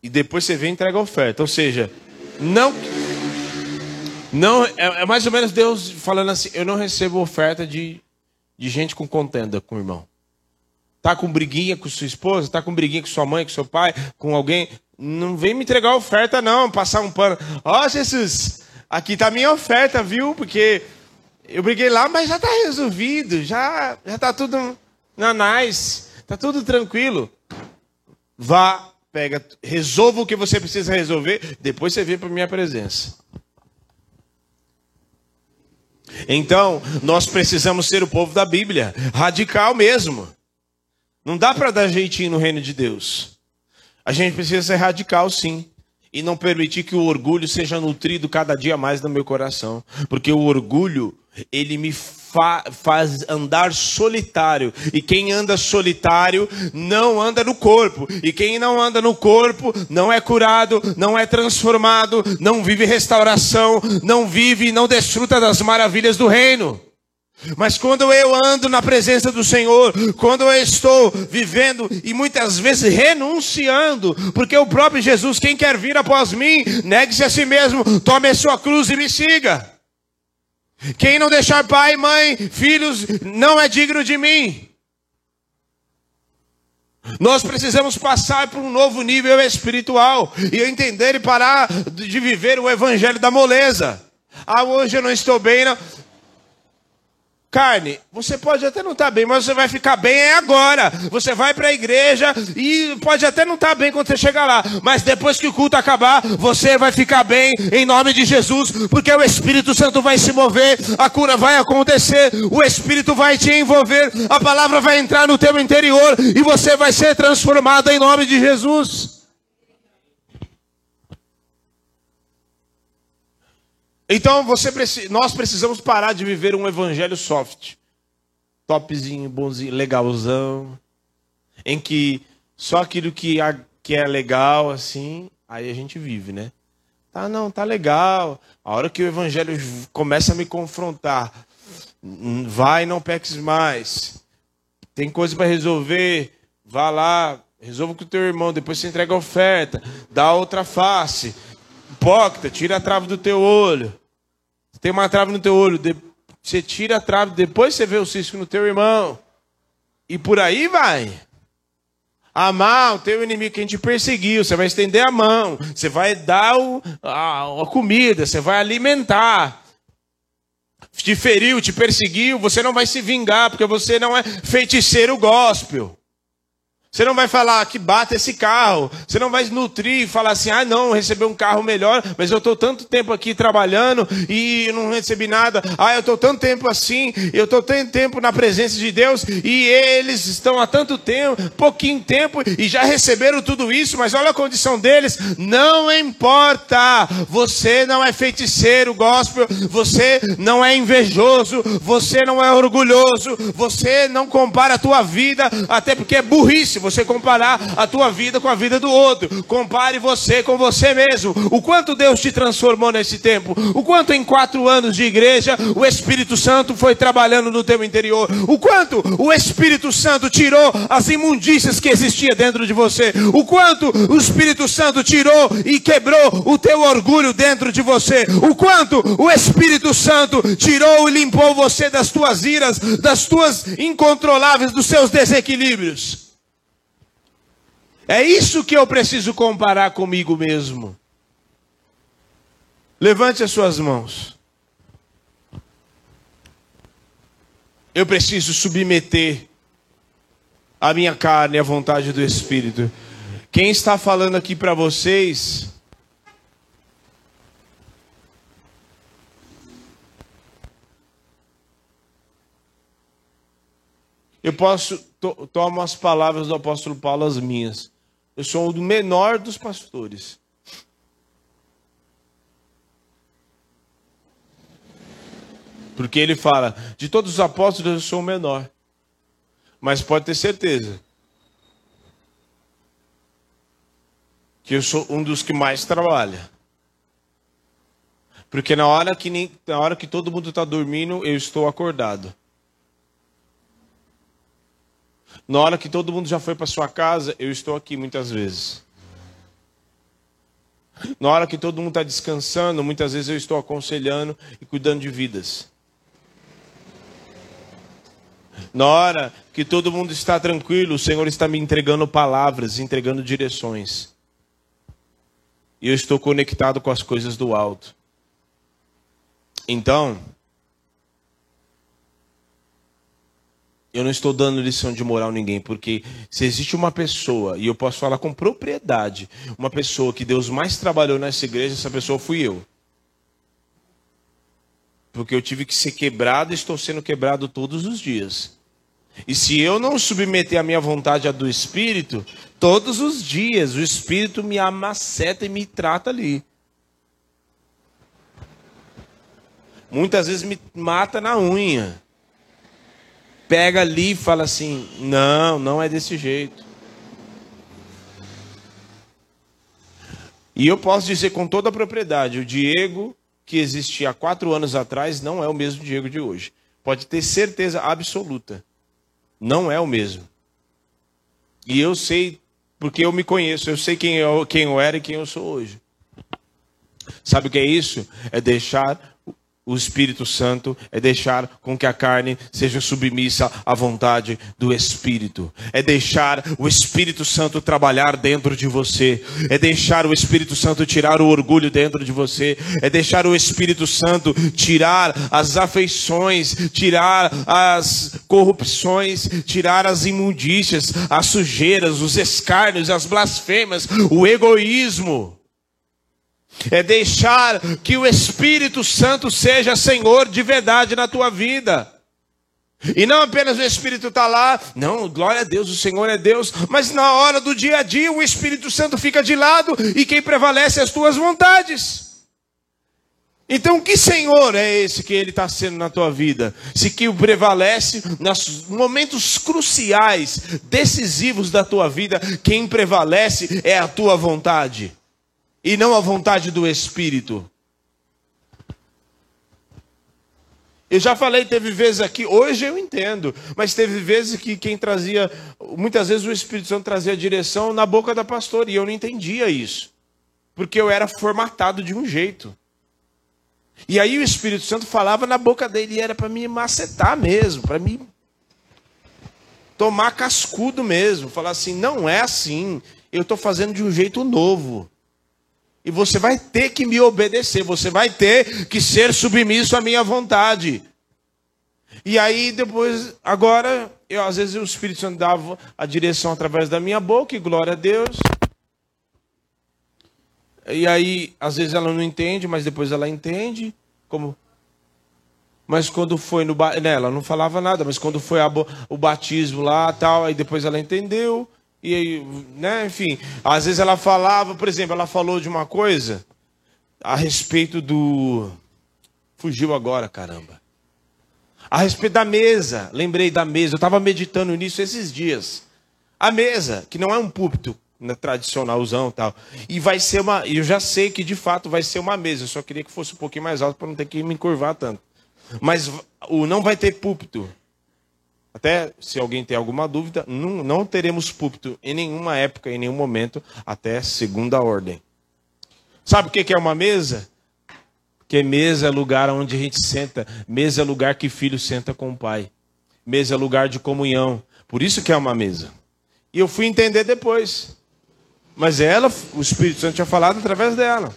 e depois você vem e entrega a oferta. Ou seja, não não é, é, mais ou menos Deus falando assim: eu não recebo oferta de, de gente com contenda com o irmão. Tá com briguinha com sua esposa, tá com briguinha com sua mãe, com seu pai, com alguém, não vem me entregar oferta não, passar um pano. Ó, oh, Jesus, aqui tá minha oferta, viu? Porque eu briguei lá, mas já tá resolvido, já já tá tudo na nice, tá tudo tranquilo. Vá, pega, resolva o que você precisa resolver, depois você vem para minha presença. Então, nós precisamos ser o povo da Bíblia, radical mesmo. Não dá para dar jeitinho no reino de Deus. A gente precisa ser radical, sim. E não permitir que o orgulho seja nutrido cada dia mais no meu coração. Porque o orgulho, ele me fa faz andar solitário. E quem anda solitário não anda no corpo. E quem não anda no corpo não é curado, não é transformado, não vive restauração, não vive, não desfruta das maravilhas do reino. Mas quando eu ando na presença do Senhor, quando eu estou vivendo e muitas vezes renunciando, porque o próprio Jesus, quem quer vir após mim, negue-se a si mesmo, tome a sua cruz e me siga. Quem não deixar pai, mãe, filhos, não é digno de mim. Nós precisamos passar por um novo nível espiritual e entender e parar de viver o evangelho da moleza. Ah, hoje eu não estou bem. Não. Carne, você pode até não estar tá bem, mas você vai ficar bem é agora. Você vai para a igreja e pode até não estar tá bem quando você chegar lá, mas depois que o culto acabar, você vai ficar bem em nome de Jesus, porque o Espírito Santo vai se mover, a cura vai acontecer, o Espírito vai te envolver, a palavra vai entrar no teu interior e você vai ser transformado em nome de Jesus. Então você nós precisamos parar de viver um evangelho soft. Topzinho, bonzinho, legalzão. Em que só aquilo que, que é legal, assim, aí a gente vive, né? Tá, não, tá legal. A hora que o evangelho começa a me confrontar, vai, não peques mais. Tem coisa para resolver, vá lá, resolva com o teu irmão, depois você entrega a oferta, dá outra face. Hipócrita, tira a trave do teu olho. Tem uma trave no teu olho, você tira a trave, depois você vê o cisco no teu irmão. E por aí vai. Amar o teu inimigo que a gente perseguiu, você vai estender a mão, você vai dar o, a, a comida, você vai alimentar. Te feriu, te perseguiu, você não vai se vingar, porque você não é feiticeiro gospel. Você não vai falar que bata esse carro. Você não vai nutrir e falar assim: ah, não, recebi um carro melhor, mas eu estou tanto tempo aqui trabalhando e não recebi nada. Ah, eu estou tanto tempo assim, eu estou tanto tempo na presença de Deus e eles estão há tanto tempo, pouquinho tempo e já receberam tudo isso, mas olha a condição deles. Não importa, você não é feiticeiro gospel, você não é invejoso, você não é orgulhoso, você não compara a tua vida, até porque é burrice você comparar a tua vida com a vida do outro. Compare você com você mesmo. O quanto Deus te transformou nesse tempo. O quanto em quatro anos de igreja o Espírito Santo foi trabalhando no teu interior. O quanto o Espírito Santo tirou as imundícias que existia dentro de você. O quanto o Espírito Santo tirou e quebrou o teu orgulho dentro de você. O quanto o Espírito Santo tirou e limpou você das tuas iras, das tuas incontroláveis, dos seus desequilíbrios. É isso que eu preciso comparar comigo mesmo. Levante as suas mãos. Eu preciso submeter a minha carne à vontade do Espírito. Quem está falando aqui para vocês Eu posso to, tomo as palavras do apóstolo Paulo as minhas. Eu sou o menor dos pastores. Porque ele fala: de todos os apóstolos eu sou o menor. Mas pode ter certeza que eu sou um dos que mais trabalha. Porque na hora que, nem, na hora que todo mundo está dormindo, eu estou acordado. Na hora que todo mundo já foi para sua casa, eu estou aqui muitas vezes. Na hora que todo mundo está descansando, muitas vezes eu estou aconselhando e cuidando de vidas. Na hora que todo mundo está tranquilo, o Senhor está me entregando palavras, entregando direções. E eu estou conectado com as coisas do alto. Então, eu não estou dando lição de moral a ninguém, porque se existe uma pessoa, e eu posso falar com propriedade, uma pessoa que Deus mais trabalhou nessa igreja, essa pessoa fui eu. Porque eu tive que ser quebrado e estou sendo quebrado todos os dias. E se eu não submeter a minha vontade à do Espírito, todos os dias o Espírito me amaceta e me trata ali. Muitas vezes me mata na unha pega ali e fala assim: não, não é desse jeito. E eu posso dizer com toda a propriedade: o Diego que existia há quatro anos atrás não é o mesmo Diego de hoje. Pode ter certeza absoluta. Não é o mesmo. E eu sei, porque eu me conheço, eu sei quem eu, quem eu era e quem eu sou hoje. Sabe o que é isso? É deixar o Espírito Santo é deixar com que a carne seja submissa à vontade do Espírito. É deixar o Espírito Santo trabalhar dentro de você. É deixar o Espírito Santo tirar o orgulho dentro de você. É deixar o Espírito Santo tirar as afeições, tirar as corrupções, tirar as imundícias, as sujeiras, os escárnios, as blasfêmias, o egoísmo é deixar que o Espírito Santo seja Senhor de verdade na tua vida. E não apenas o Espírito está lá, não, glória a Deus, o Senhor é Deus, mas na hora do dia a dia o Espírito Santo fica de lado e quem prevalece é as tuas vontades. Então, que Senhor é esse que Ele está sendo na tua vida? Se que o prevalece nos momentos cruciais, decisivos da tua vida, quem prevalece é a tua vontade e não a vontade do Espírito. Eu já falei, teve vezes aqui, hoje eu entendo, mas teve vezes que quem trazia, muitas vezes o Espírito Santo trazia direção na boca da pastora, e eu não entendia isso, porque eu era formatado de um jeito. E aí o Espírito Santo falava na boca dele, e era para me macetar mesmo, para me tomar cascudo mesmo, falar assim: não é assim, eu estou fazendo de um jeito novo. E você vai ter que me obedecer, você vai ter que ser submisso à minha vontade. E aí depois, agora, eu, às vezes o Espírito Santo dava a direção através da minha boca, e glória a Deus. E aí, às vezes ela não entende, mas depois ela entende. Como mas quando foi no né, ela não falava nada, mas quando foi a, o batismo lá, tal, aí depois ela entendeu. E, né, enfim, às vezes ela falava, por exemplo, ela falou de uma coisa a respeito do. Fugiu agora, caramba. A respeito da mesa. Lembrei da mesa. Eu estava meditando nisso esses dias. A mesa, que não é um púlpito né, tradicionalzão tal. E vai ser uma. Eu já sei que de fato vai ser uma mesa. Eu só queria que fosse um pouquinho mais alto para não ter que me encurvar tanto. Mas o não vai ter púlpito. Até se alguém tem alguma dúvida, não, não teremos púlpito em nenhuma época, em nenhum momento, até segunda ordem. Sabe o que é uma mesa? Porque mesa é lugar onde a gente senta. Mesa é lugar que filho senta com o pai. Mesa é lugar de comunhão. Por isso que é uma mesa. E eu fui entender depois. Mas ela, o Espírito Santo tinha falado através dela.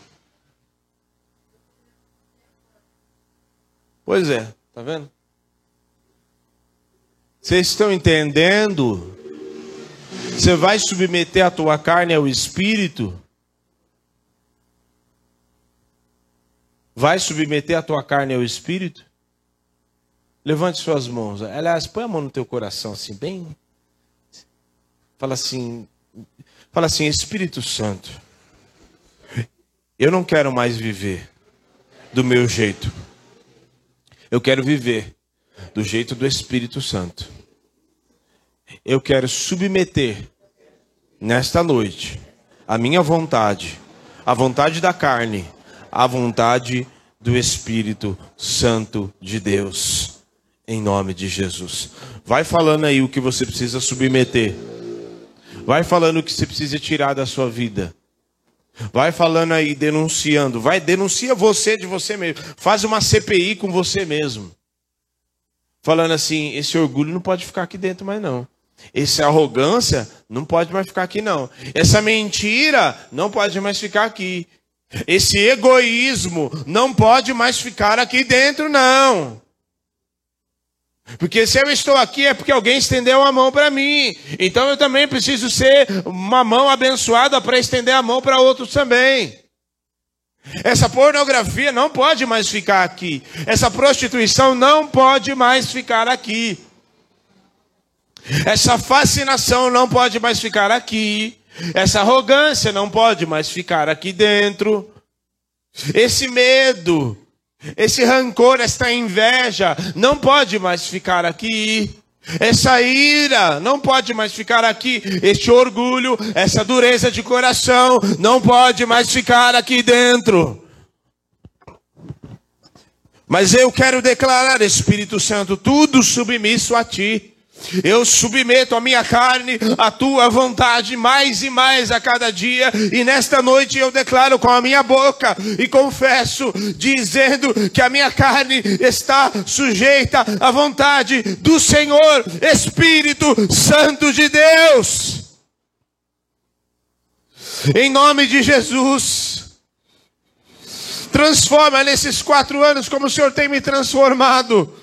Pois é, tá vendo? Vocês estão entendendo? Você vai submeter a tua carne ao espírito? Vai submeter a tua carne ao espírito? Levante suas mãos. Aliás, põe a mão no teu coração assim, bem. Fala assim, fala assim, Espírito Santo. Eu não quero mais viver do meu jeito. Eu quero viver do jeito do Espírito Santo. Eu quero submeter nesta noite a minha vontade, a vontade da carne, a vontade do Espírito Santo de Deus. Em nome de Jesus. Vai falando aí o que você precisa submeter. Vai falando o que você precisa tirar da sua vida. Vai falando aí, denunciando. Vai, denuncia você de você mesmo. Faz uma CPI com você mesmo. Falando assim: esse orgulho não pode ficar aqui dentro mais não. Essa arrogância não pode mais ficar aqui não. Essa mentira não pode mais ficar aqui. Esse egoísmo não pode mais ficar aqui dentro não. Porque se eu estou aqui é porque alguém estendeu a mão para mim. Então eu também preciso ser uma mão abençoada para estender a mão para outros também. Essa pornografia não pode mais ficar aqui. Essa prostituição não pode mais ficar aqui. Essa fascinação não pode mais ficar aqui. Essa arrogância não pode mais ficar aqui dentro. Esse medo esse rancor, esta inveja não pode mais ficar aqui. Essa ira não pode mais ficar aqui. Este orgulho, essa dureza de coração não pode mais ficar aqui dentro. Mas eu quero declarar, Espírito Santo, tudo submisso a ti. Eu submeto a minha carne à tua vontade mais e mais a cada dia, e nesta noite eu declaro com a minha boca e confesso, dizendo que a minha carne está sujeita à vontade do Senhor, Espírito Santo de Deus. Em nome de Jesus, transforma nesses quatro anos como o Senhor tem me transformado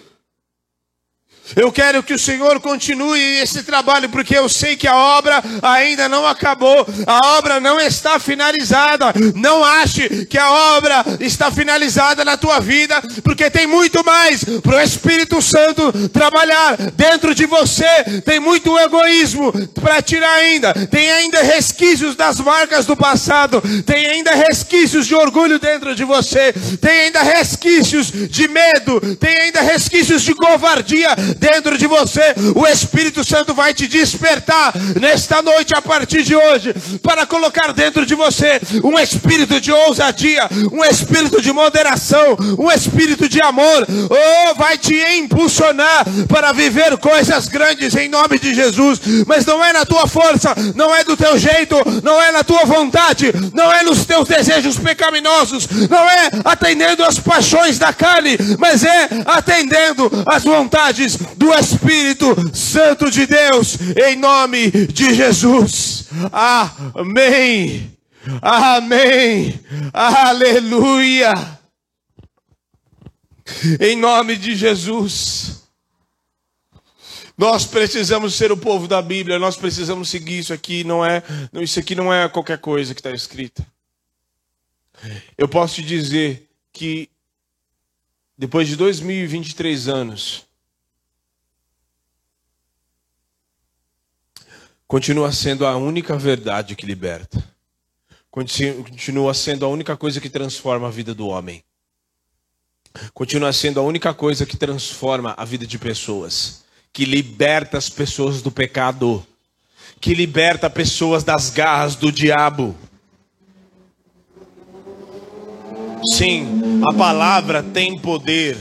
eu quero que o Senhor continue esse trabalho, porque eu sei que a obra ainda não acabou, a obra não está finalizada. Não ache que a obra está finalizada na tua vida, porque tem muito mais para o Espírito Santo trabalhar dentro de você. Tem muito egoísmo para tirar ainda, tem ainda resquícios das marcas do passado, tem ainda resquícios de orgulho dentro de você, tem ainda resquícios de medo, tem ainda resquícios de covardia dentro de você, o Espírito Santo vai te despertar nesta noite, a partir de hoje, para colocar dentro de você um espírito de ousadia, um espírito de moderação, um espírito de amor. Oh, vai te impulsionar para viver coisas grandes em nome de Jesus. Mas não é na tua força, não é do teu jeito, não é na tua vontade, não é nos teus desejos pecaminosos, não é atendendo às paixões da carne, mas é atendendo às vontades do Espírito Santo de Deus, em nome de Jesus. Amém. Amém. Aleluia. Em nome de Jesus. Nós precisamos ser o povo da Bíblia, nós precisamos seguir isso aqui, não é, isso aqui não é qualquer coisa que está escrita. Eu posso te dizer que depois de 2023 anos, continua sendo a única verdade que liberta. Continua sendo a única coisa que transforma a vida do homem. Continua sendo a única coisa que transforma a vida de pessoas, que liberta as pessoas do pecado, que liberta pessoas das garras do diabo. Sim, a palavra tem poder.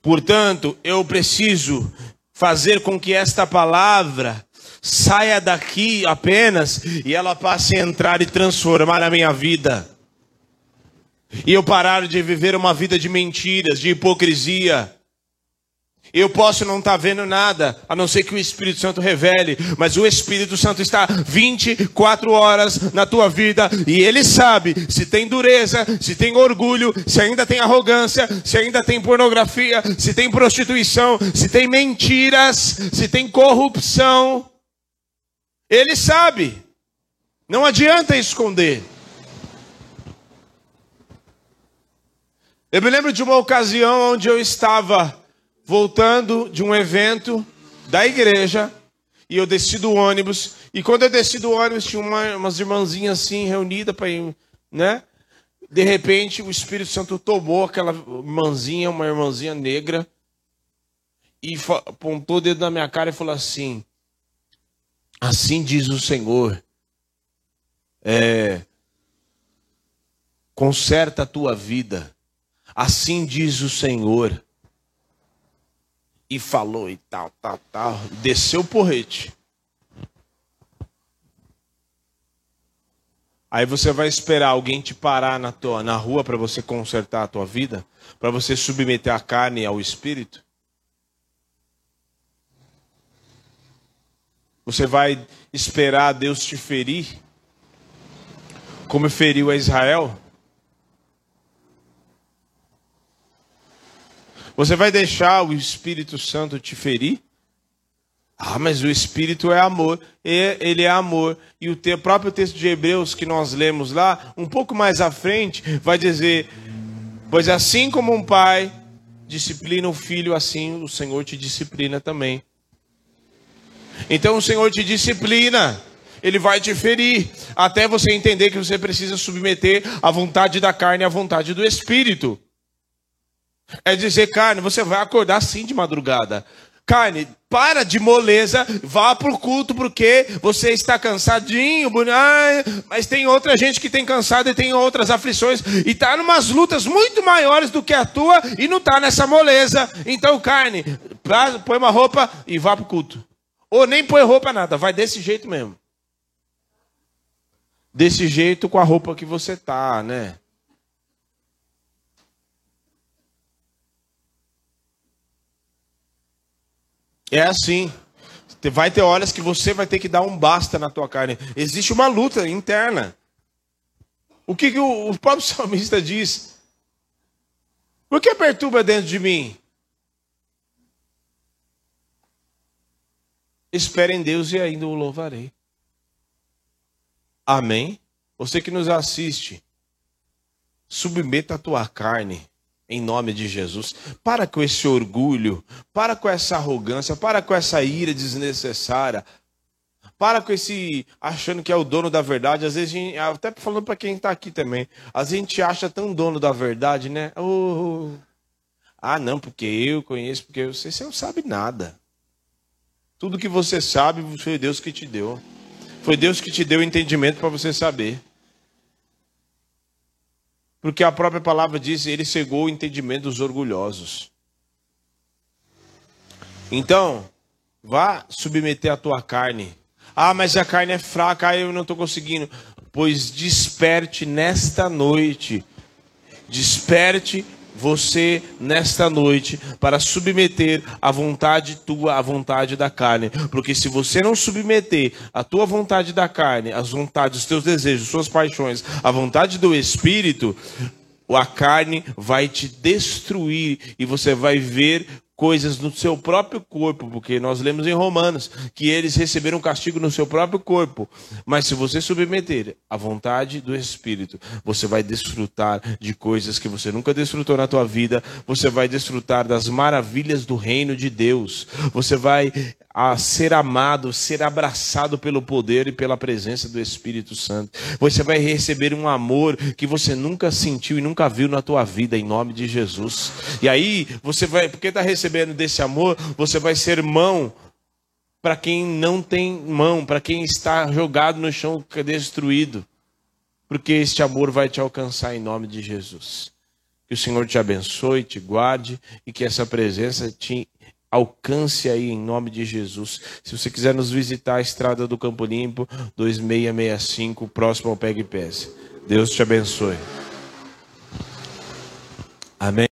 Portanto, eu preciso fazer com que esta palavra saia daqui apenas e ela passe a entrar e transformar a minha vida. E eu parar de viver uma vida de mentiras, de hipocrisia, eu posso não estar tá vendo nada, a não ser que o Espírito Santo revele, mas o Espírito Santo está 24 horas na tua vida e ele sabe se tem dureza, se tem orgulho, se ainda tem arrogância, se ainda tem pornografia, se tem prostituição, se tem mentiras, se tem corrupção. Ele sabe, não adianta esconder. Eu me lembro de uma ocasião onde eu estava voltando de um evento da igreja e eu desci do ônibus. E quando eu desci do ônibus, tinha uma, umas irmãzinhas assim reunidas para ir, né? De repente, o Espírito Santo tomou aquela irmãzinha, uma irmãzinha negra, e apontou o dedo na minha cara e falou assim: Assim diz o Senhor, é, conserta a tua vida, Assim diz o Senhor. E falou e tal, tal, tal. Desceu o porrete. Aí você vai esperar alguém te parar na, tua, na rua para você consertar a tua vida? Para você submeter a carne ao espírito? Você vai esperar Deus te ferir? Como feriu a Israel? Você vai deixar o Espírito Santo te ferir? Ah, mas o Espírito é amor. Ele é amor. E o próprio texto de Hebreus que nós lemos lá, um pouco mais à frente, vai dizer: Pois assim como um pai disciplina o filho, assim o Senhor te disciplina também. Então o Senhor te disciplina. Ele vai te ferir, até você entender que você precisa submeter a vontade da carne à vontade do Espírito. É dizer, carne, você vai acordar sim de madrugada. Carne, para de moleza, vá para o culto porque você está cansadinho, mas tem outra gente que tem cansado e tem outras aflições e está em umas lutas muito maiores do que a tua e não está nessa moleza. Então, carne, põe uma roupa e vá para o culto. Ou nem põe roupa nada, vai desse jeito mesmo. Desse jeito com a roupa que você tá, né? É assim. Vai ter horas que você vai ter que dar um basta na tua carne. Existe uma luta interna. O que, que o, o próprio [laughs] salmista diz? Por que perturba dentro de mim? Espere em Deus e ainda o louvarei. Amém? Você que nos assiste, submeta a tua carne em nome de Jesus. Para com esse orgulho, para com essa arrogância, para com essa ira desnecessária. Para com esse achando que é o dono da verdade. Às vezes, até falando para quem está aqui também, a gente acha tão dono da verdade, né? Oh, ah, não, porque eu conheço, porque você não sabe nada. Tudo que você sabe foi Deus que te deu. Foi Deus que te deu o entendimento para você saber. Porque a própria palavra diz: Ele cegou o entendimento dos orgulhosos. Então, vá submeter a tua carne. Ah, mas a carne é fraca, eu não estou conseguindo. Pois desperte nesta noite. Desperte você nesta noite para submeter a vontade tua à vontade da carne. Porque se você não submeter a tua vontade da carne, as vontades, os teus desejos, suas paixões, a vontade do espírito, a carne vai te destruir e você vai ver coisas no seu próprio corpo, porque nós lemos em Romanos que eles receberam castigo no seu próprio corpo. Mas se você submeter à vontade do Espírito, você vai desfrutar de coisas que você nunca desfrutou na tua vida, você vai desfrutar das maravilhas do reino de Deus. Você vai a ser amado, ser abraçado pelo poder e pela presença do Espírito Santo. Você vai receber um amor que você nunca sentiu e nunca viu na tua vida, em nome de Jesus. E aí, você vai, porque está recebendo desse amor, você vai ser mão para quem não tem mão, para quem está jogado no chão destruído. Porque este amor vai te alcançar em nome de Jesus. Que o Senhor te abençoe, te guarde e que essa presença te alcance aí em nome de Jesus. Se você quiser nos visitar, a Estrada do Campo Limpo, 2665, próximo ao Pegue Pés. Deus te abençoe. Amém.